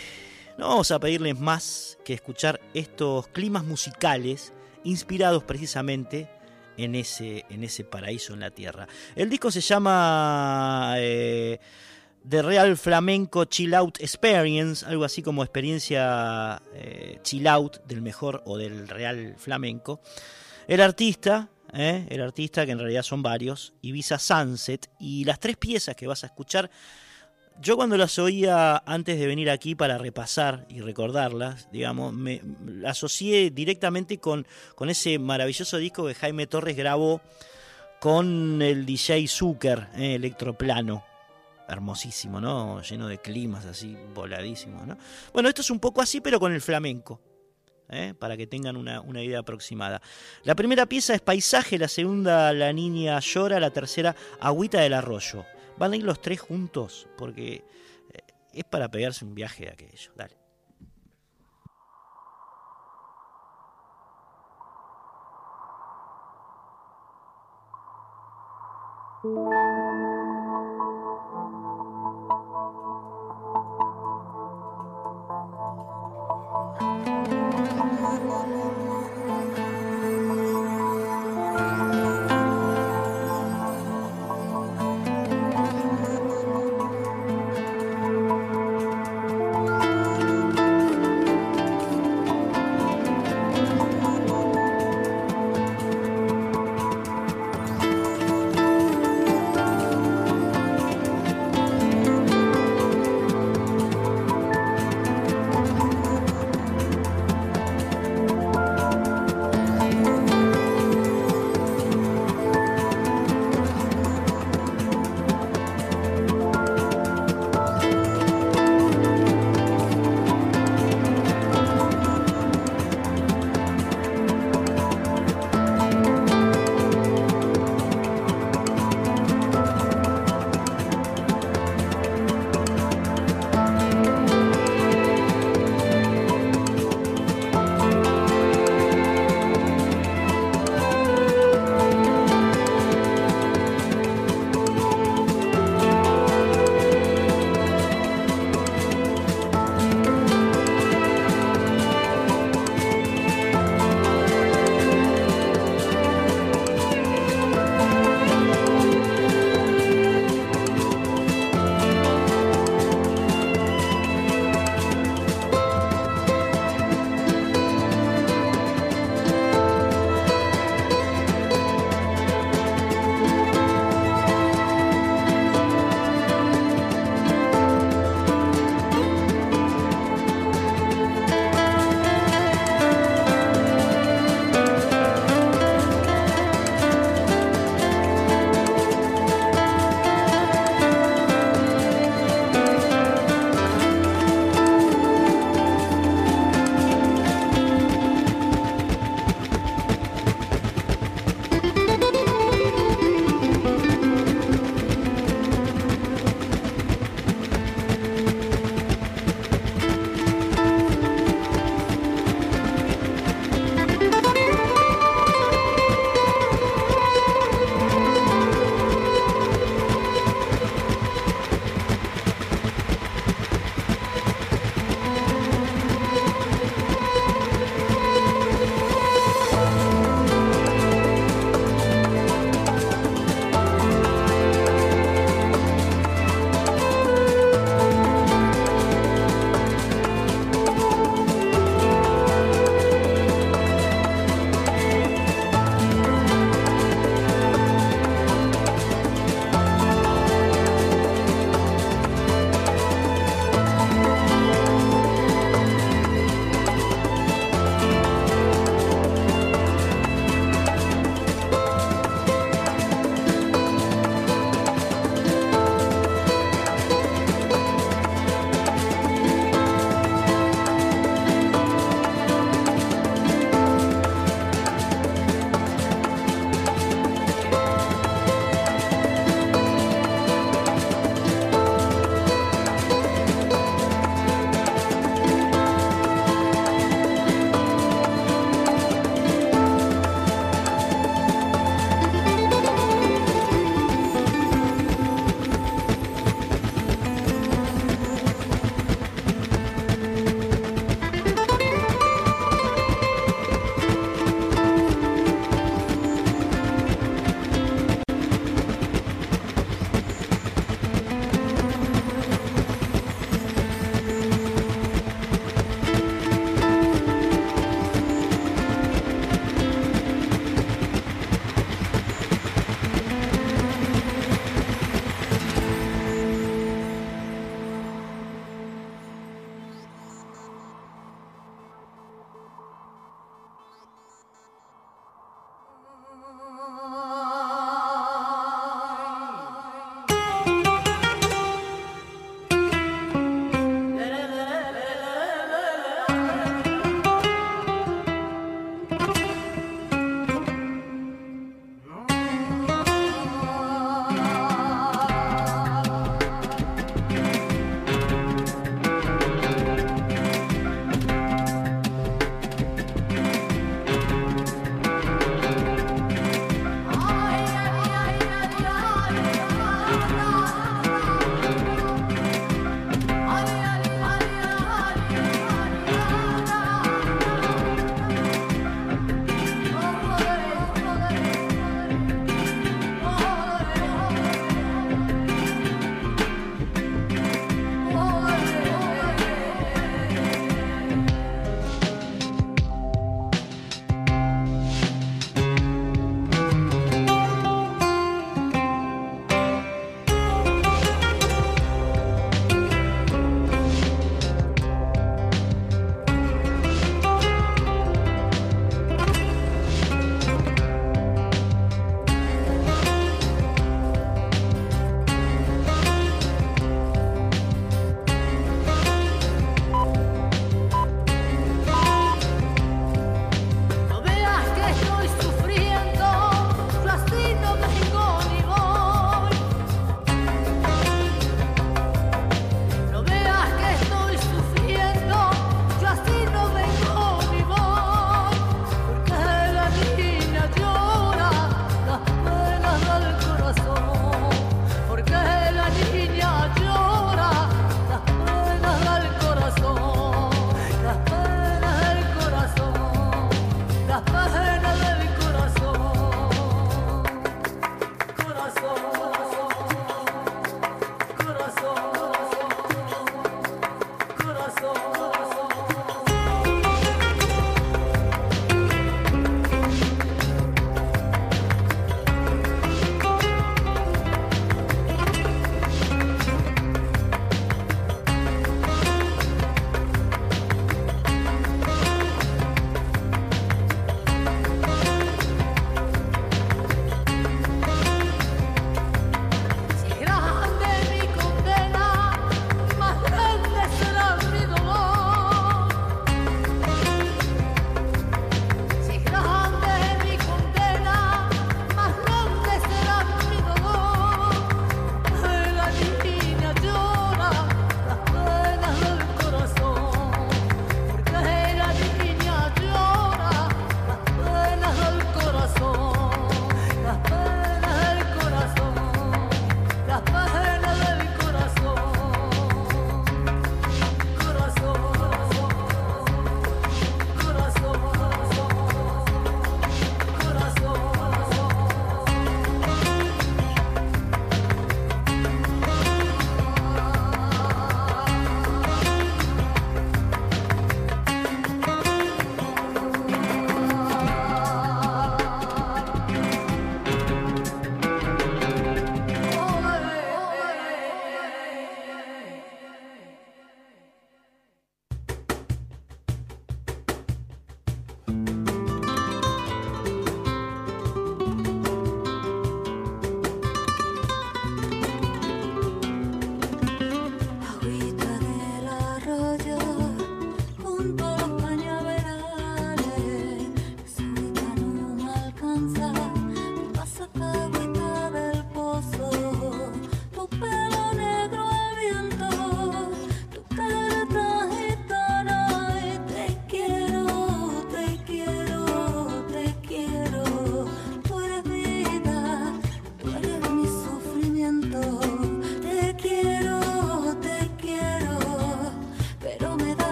no vamos a pedirles más que escuchar estos climas musicales inspirados precisamente en ese, en ese paraíso en la tierra. El disco se llama eh, The Real Flamenco Chill Out Experience, algo así como experiencia eh, chill out del mejor o del Real Flamenco. El artista, eh, el artista que en realidad son varios, Ibiza Sunset, y las tres piezas que vas a escuchar yo cuando las oía antes de venir aquí para repasar y recordarlas, digamos, me asocié directamente con, con ese maravilloso disco que Jaime Torres grabó con el DJ Zucker, eh, Electroplano. Hermosísimo, ¿no? Lleno de climas así, voladísimos, ¿no? Bueno, esto es un poco así, pero con el flamenco. ¿eh? para que tengan una, una, idea aproximada. La primera pieza es Paisaje, la segunda La Niña Llora, la tercera Agüita del Arroyo. Van a ir los tres juntos porque eh, es para pegarse un viaje de aquello. Dale.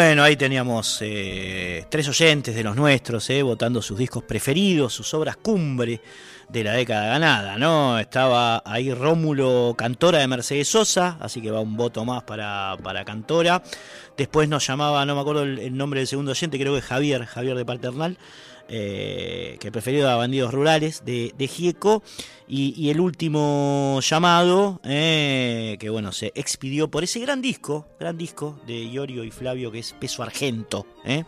Bueno, ahí teníamos eh, tres oyentes de los nuestros, eh, votando sus discos preferidos, sus obras cumbre de la década ganada, ¿no? Estaba ahí Rómulo Cantora de Mercedes Sosa, así que va un voto más para, para Cantora. Después nos llamaba, no me acuerdo el, el nombre del segundo oyente, creo que Javier, Javier de Paternal, eh, que preferido a Bandidos Rurales de, de Gieco. Y, el último llamado, eh, que bueno, se expidió por ese gran disco, gran disco de Iorio y Flavio, que es Peso Argento. ¿eh?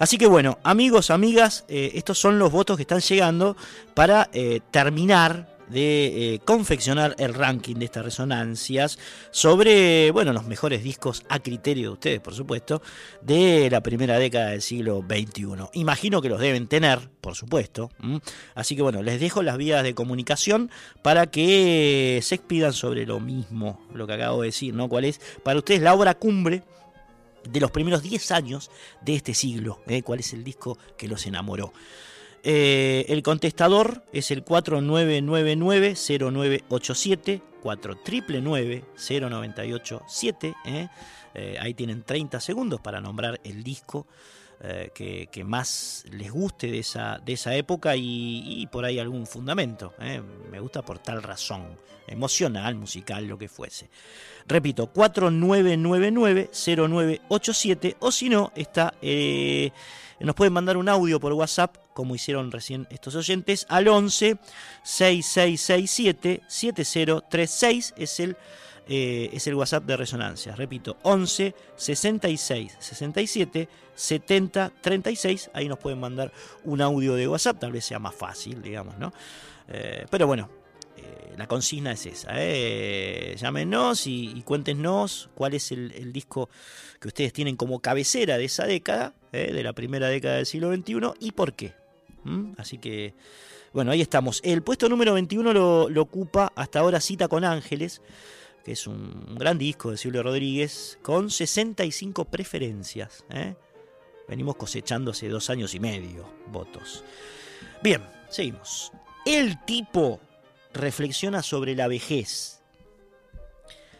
Así que bueno, amigos, amigas, estos son los votos que están llegando para terminar de eh, confeccionar el ranking de estas resonancias sobre, bueno, los mejores discos a criterio de ustedes, por supuesto, de la primera década del siglo XXI. Imagino que los deben tener, por supuesto. Así que bueno, les dejo las vías de comunicación para que se expidan sobre lo mismo, lo que acabo de decir, ¿no? ¿Cuál es para ustedes la obra cumbre? de los primeros 10 años de este siglo, ¿eh? cuál es el disco que los enamoró. Eh, el contestador es el 4999-0987, 4999-0987. ¿eh? Eh, ahí tienen 30 segundos para nombrar el disco eh, que, más les guste de esa, de esa época y, y por ahí algún fundamento. ¿eh? Me gusta por tal razón, emocional, musical, lo que fuese. Repito, 4999-0987 o si no, está... nos pueden mandar un audio por WhatsApp, como hicieron recién estos oyentes, al 11 6667 7036 es el, eh, es el WhatsApp de Resonancia. Repito, 11 66 67 70 36. Ahí nos pueden mandar un audio de WhatsApp, tal vez sea más fácil, digamos, ¿no? Eh, pero bueno, eh, la consigna es esa. ¿eh? Llámenos y, cuéntenos cuál es el, disco que ustedes tienen como cabecera de esa década, ¿eh? de la primera década del siglo XXI, y por qué. ¿Mm? Así que, bueno, ahí estamos. El puesto número 21 lo, ocupa hasta ahora Cita con Ángeles, que es un gran disco de Silvio Rodríguez, con 65 preferencias. Venimos cosechando hace dos años y medio votos. Bien, seguimos. El tipo reflexiona sobre la vejez.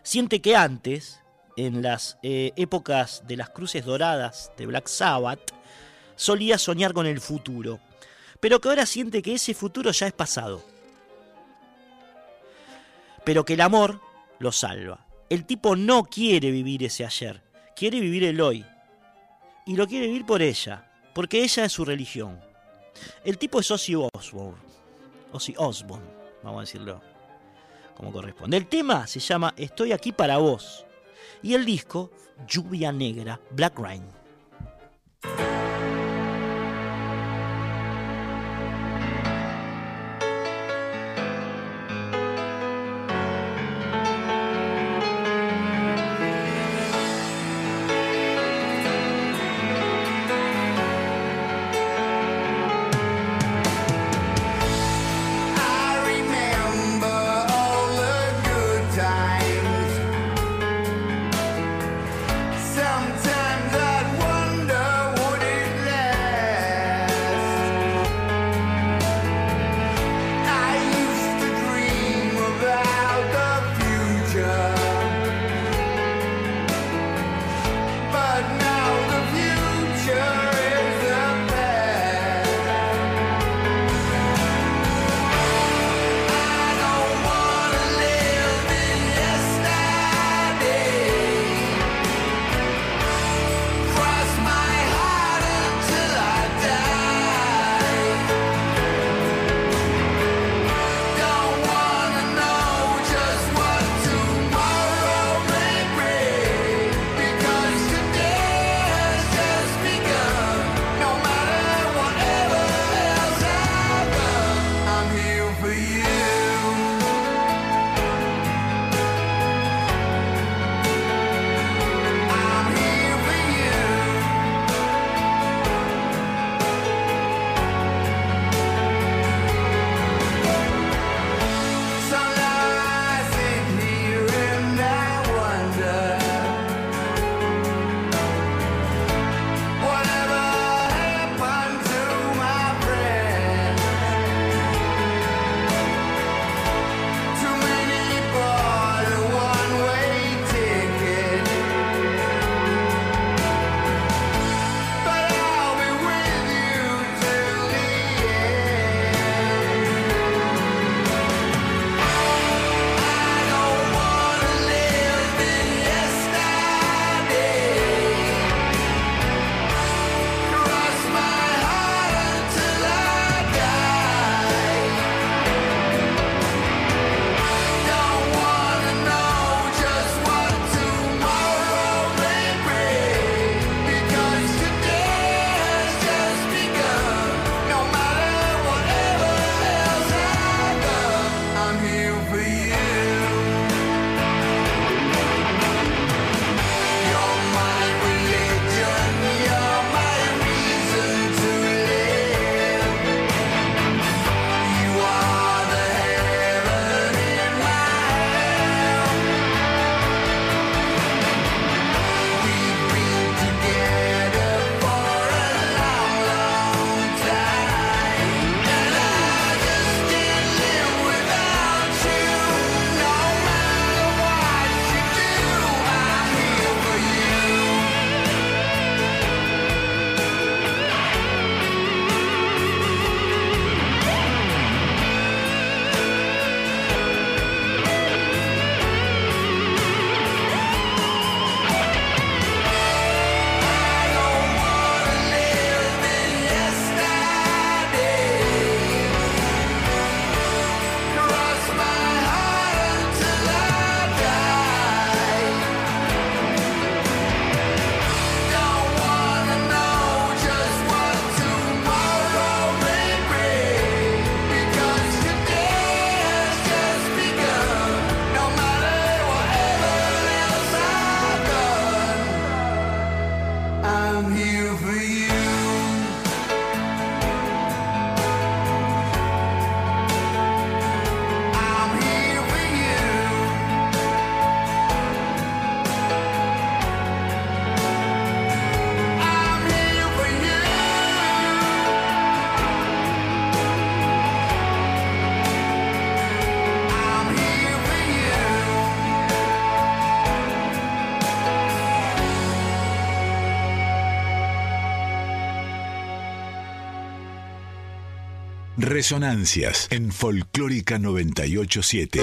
Siente que antes, en las eh, épocas de las cruces doradas de Black Sabbath, solía soñar con el futuro, pero que ahora siente que ese futuro ya es pasado. Pero que el amor lo salva. El tipo no quiere vivir ese ayer, quiere vivir el hoy. Y lo quiere vivir por ella, porque ella es su religión. El tipo es Ozzy Osbourne. Ozzy Osbourne, vamos a decirlo como corresponde. El tema se llama Estoy aquí para vos. Y el disco, Lluvia Negra, Black Rain. Resonancias en Folclórica 987.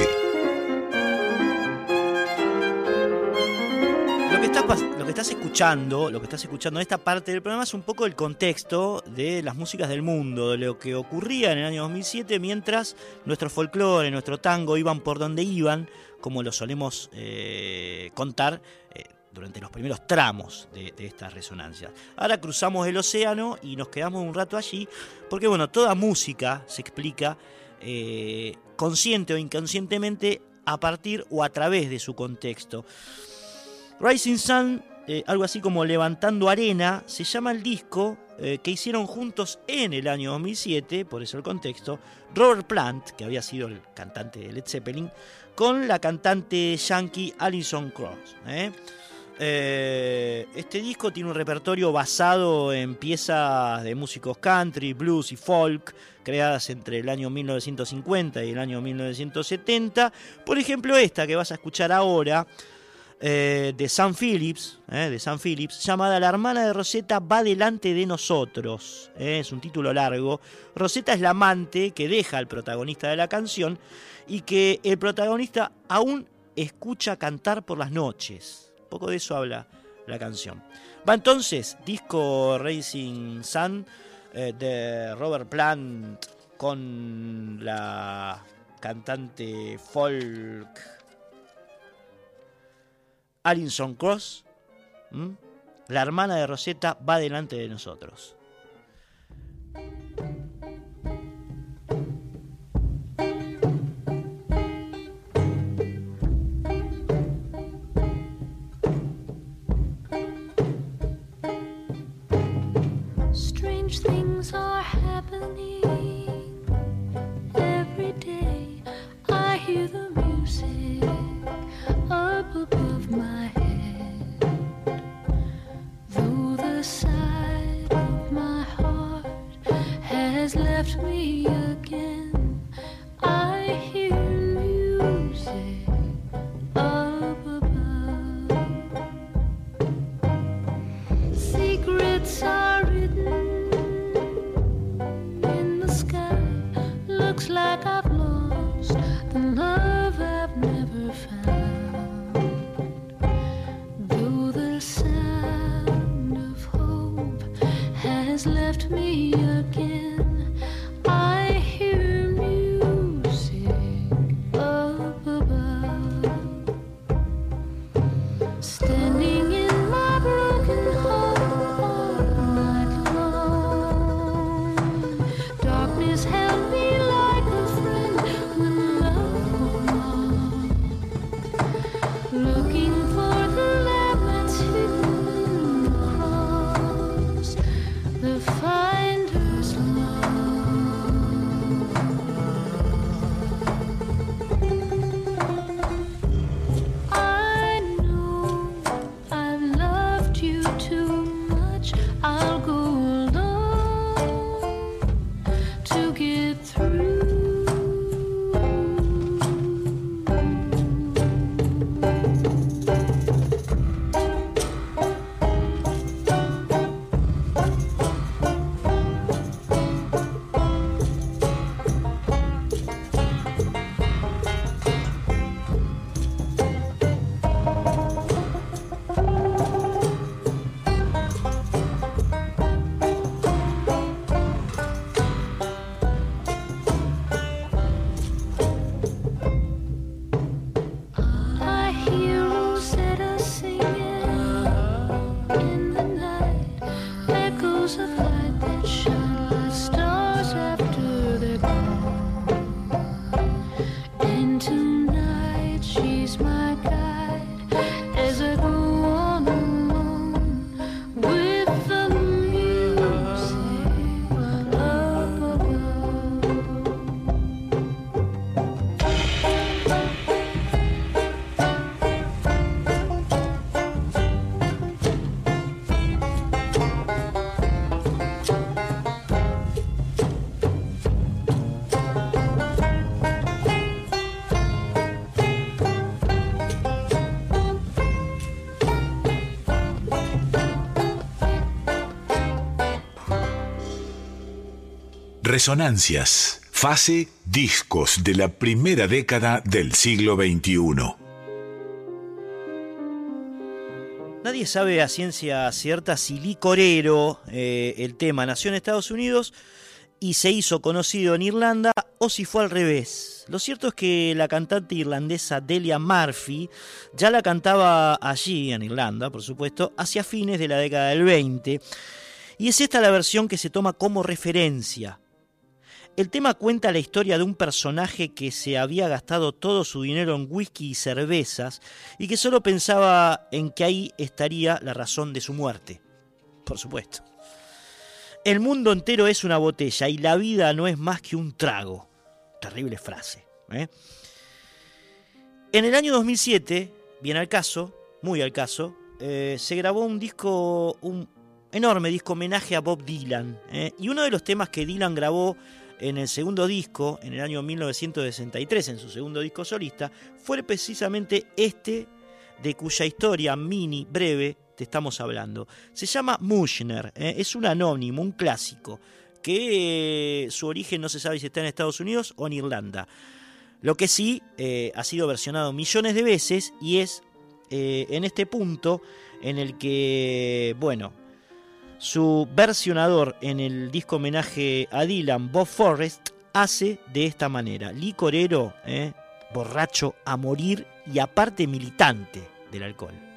Lo que, estás, lo que estás escuchando, lo que estás escuchando en esta parte del programa es un poco el contexto de las músicas del mundo, de lo que ocurría en el año 2007 mientras nuestro folclore, nuestro tango iban por donde iban, como lo solemos eh, contar eh, durante los primeros tramos de, estas resonancias. Ahora cruzamos el océano y nos quedamos un rato allí, porque bueno, toda música se explica eh, consciente o inconscientemente a partir o a través de su contexto. Rising Sun, eh, algo así como Levantando Arena, se llama el disco eh, que hicieron juntos en el año 2007, por eso el contexto, Robert Plant, que había sido el cantante de Led Zeppelin, con la cantante yankee Alison Cross. ¿eh? Eh, este disco tiene un repertorio basado en piezas de músicos country, blues y folk creadas entre el año 1950 y el año 1970. Por ejemplo, esta que vas a escuchar ahora eh, de Sam Phillips, eh, de Sam Phillips, llamada La hermana de Rosetta va delante de nosotros. es un título largo. Rosetta es la amante que deja al protagonista de la canción y que el protagonista aún escucha cantar por las noches. Poco de eso habla la canción. Va entonces, disco Racing Sun eh, de Robert Plant con la cantante folk Alison Cross. La hermana de Rosetta va delante de nosotros. Resonancias, fase discos de la primera década del siglo XXI. Nadie sabe a ciencia cierta si Licorero, eh, el tema, nació en Estados Unidos y se hizo conocido en Irlanda o si fue al revés. Lo cierto es que la cantante irlandesa Delia Murphy ya la cantaba allí, en Irlanda, por supuesto, hacia fines de la década del 20. Y es esta la versión que se toma como referencia. El tema cuenta la historia de un personaje que se había gastado todo su dinero en whisky y cervezas y que solo pensaba en que ahí estaría la razón de su muerte. Por supuesto. El mundo entero es una botella y la vida no es más que un trago. Terrible frase. ¿eh? En el año 2007, bien al caso, muy al caso, eh, se grabó un disco, un enorme disco homenaje a Bob Dylan. ¿eh? Y uno de los temas que Dylan grabó en el segundo disco, en el año 1963, en su segundo disco solista, fue precisamente este de cuya historia mini, breve, te estamos hablando. Se llama Mushner, ¿eh? es un anónimo, un clásico, que eh, su origen no se sabe si está en Estados Unidos o en Irlanda. Lo que sí eh, ha sido versionado millones de veces y es en este punto en el que, bueno, su versionador en el disco homenaje a Dylan, Bob Forrest, hace de esta manera. Licorero, ¿eh? borracho a morir y aparte militante del alcohol.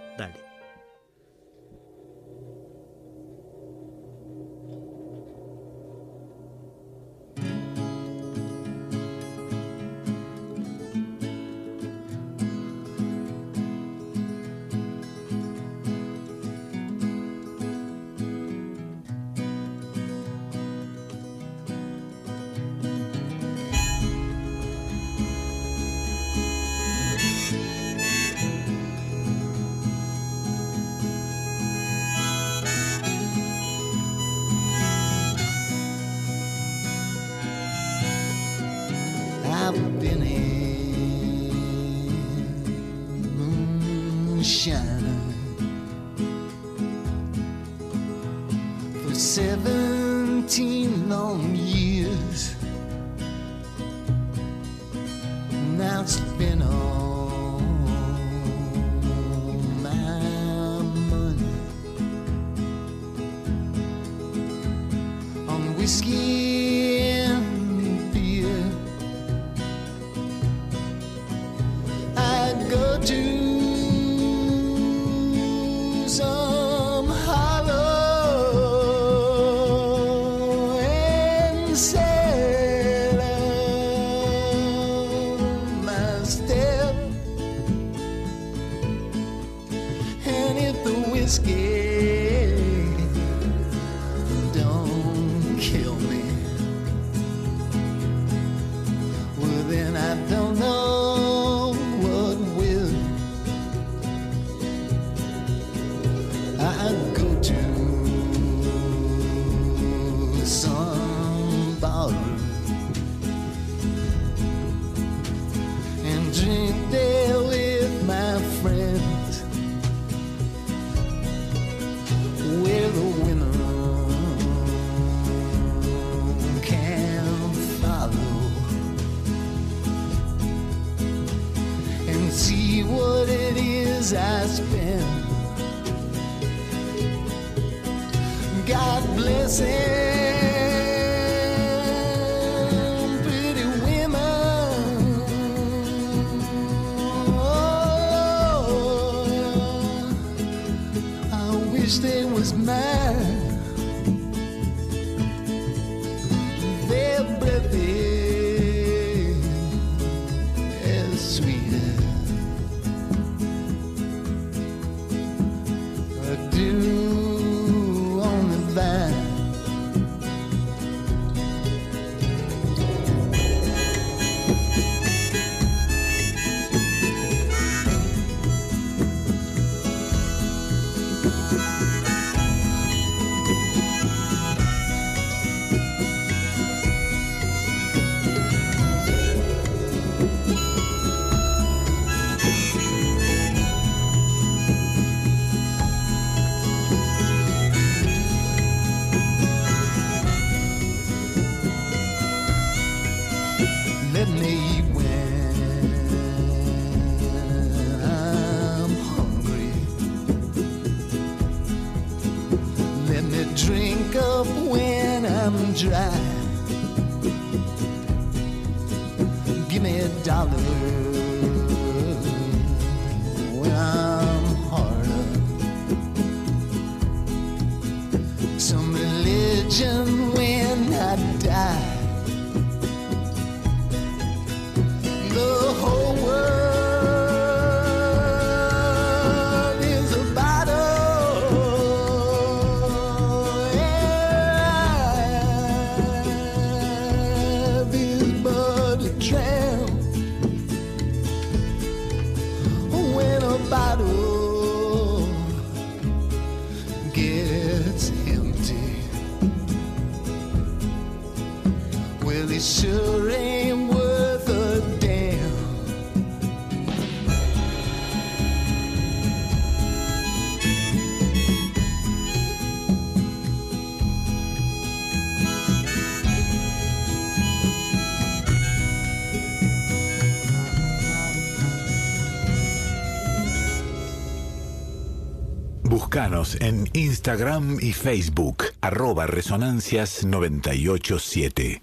En Instagram y Facebook, arroba Resonancias 987.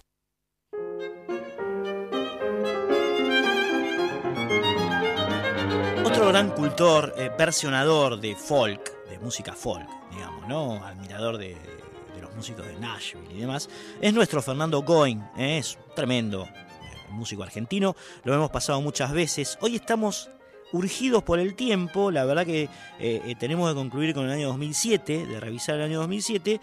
Otro gran cultor, eh, versionador de folk, de música folk, digamos, ¿no? Admirador de, los músicos de Nashville y demás, es nuestro Fernando Goin, ¿eh? es tremendo eh, músico argentino, lo hemos pasado muchas veces. Hoy estamos urgidos por el tiempo, la verdad que eh, eh, tenemos que concluir con el año 2007, de revisar el año 2007,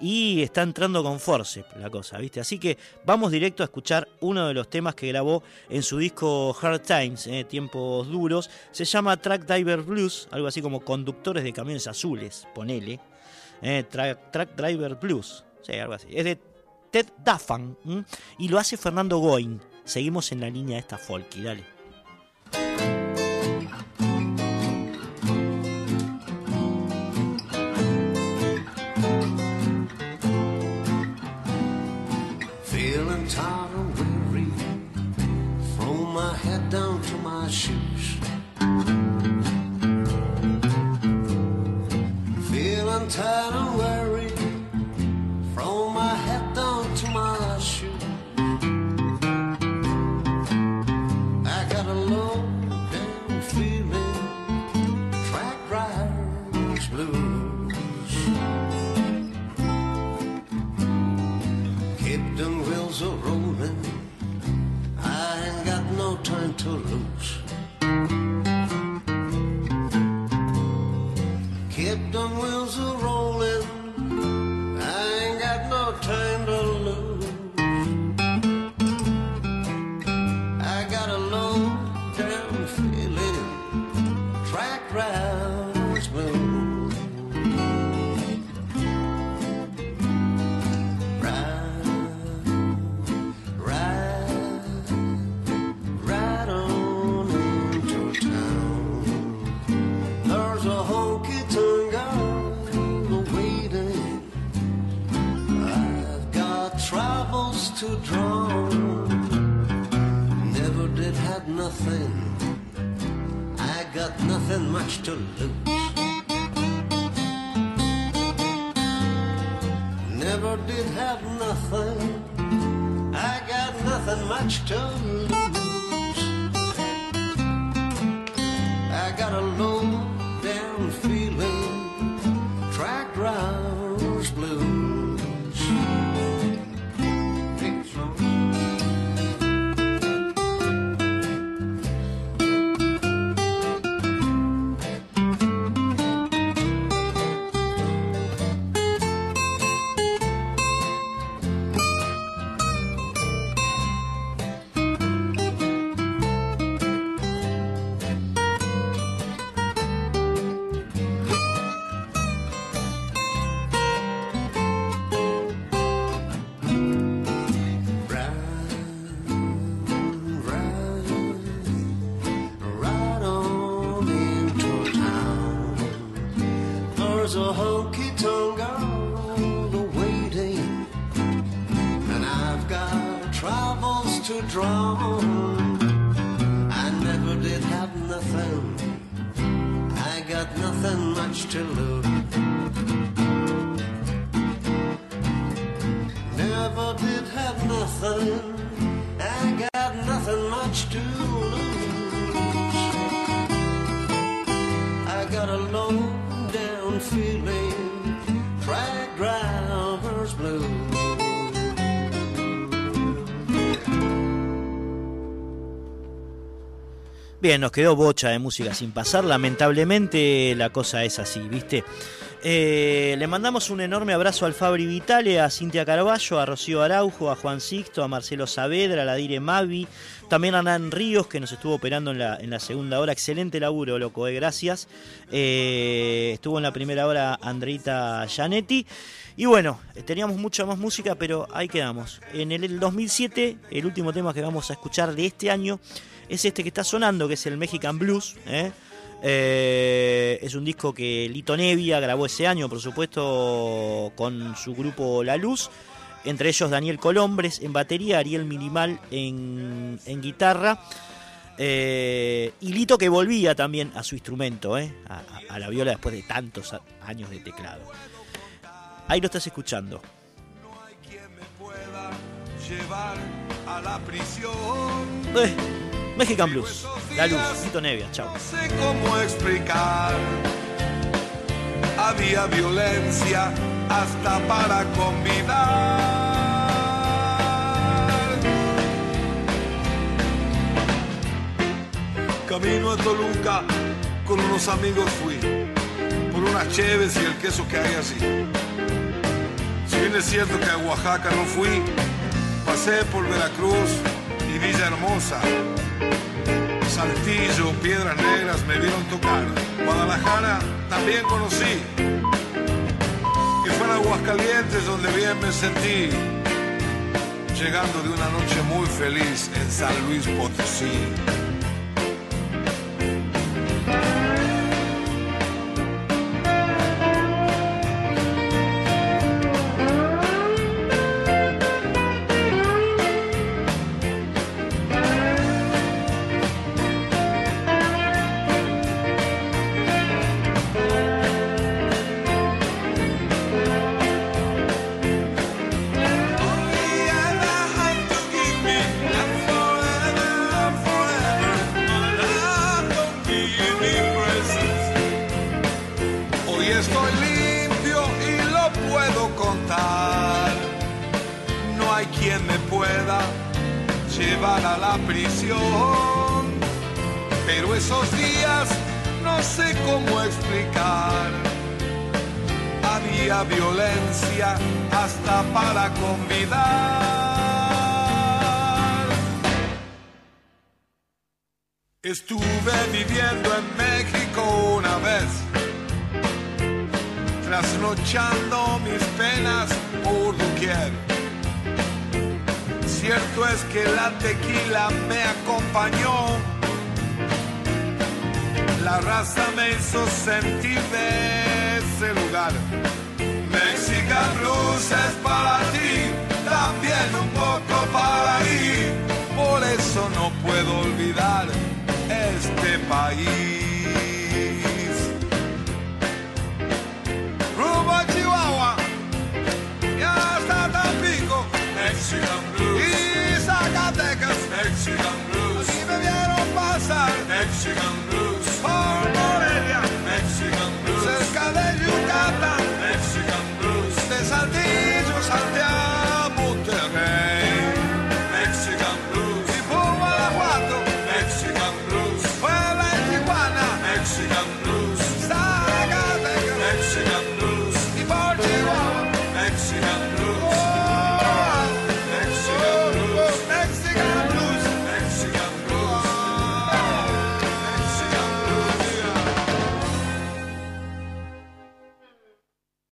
y está entrando con force la cosa, ¿viste? Así que vamos directo a escuchar uno de los temas que grabó en su disco Hard Times, eh, Tiempos Duros, se llama Track Driver Blues, algo así como Conductores de Camiones Azules, ponele, eh, Track, Track Driver Blues, es de Ted Daffan, y lo hace Fernando Goin, seguimos en la línea de esta folky, dale. Nos quedó bocha de música sin pasar. Lamentablemente la cosa es así, ¿viste? Eh, le mandamos un enorme abrazo al Fabri Vitale, a Cintia Carballo, a Rocío Araujo, a Juan Sixto, a Marcelo Saavedra, a la Dire Mavi, también a Nan Ríos, que nos estuvo operando en la, en la segunda hora. Excelente laburo, loco, eh, gracias. Eh, estuvo en la primera hora Andreita Gianetti. Y bueno, eh, teníamos mucha más música, pero ahí quedamos. En el, el 2007, el último tema que vamos a escuchar de este año es este que está sonando, que es el Mexican Blues. Eh, es un disco que Lito Nevia grabó ese año, por supuesto, con su grupo La Luz. Entre ellos Daniel Colombres en batería, Ariel Minimal en, en guitarra. Eh, y Lito que volvía también a su instrumento, ¿eh? a, a- la viola después de tantos años de teclado. Ahí lo estás escuchando. llevar a la prisión. Mexican Blues, La Luz, Lito Nevia, chao. No sé cómo explicar. Había violencia hasta para convidar. Camino a Toluca con unos amigos fui por unas cheves y el queso que hay así. Si bien es cierto que a Oaxaca no fui, pasé por Veracruz y Villa Hermosa. Saltillo, Piedras Negras me vieron tocar. Guadalajara también conocí. Y fue en Aguascalientes donde bien me sentí. Llegando de una noche muy feliz en San Luis Potosí.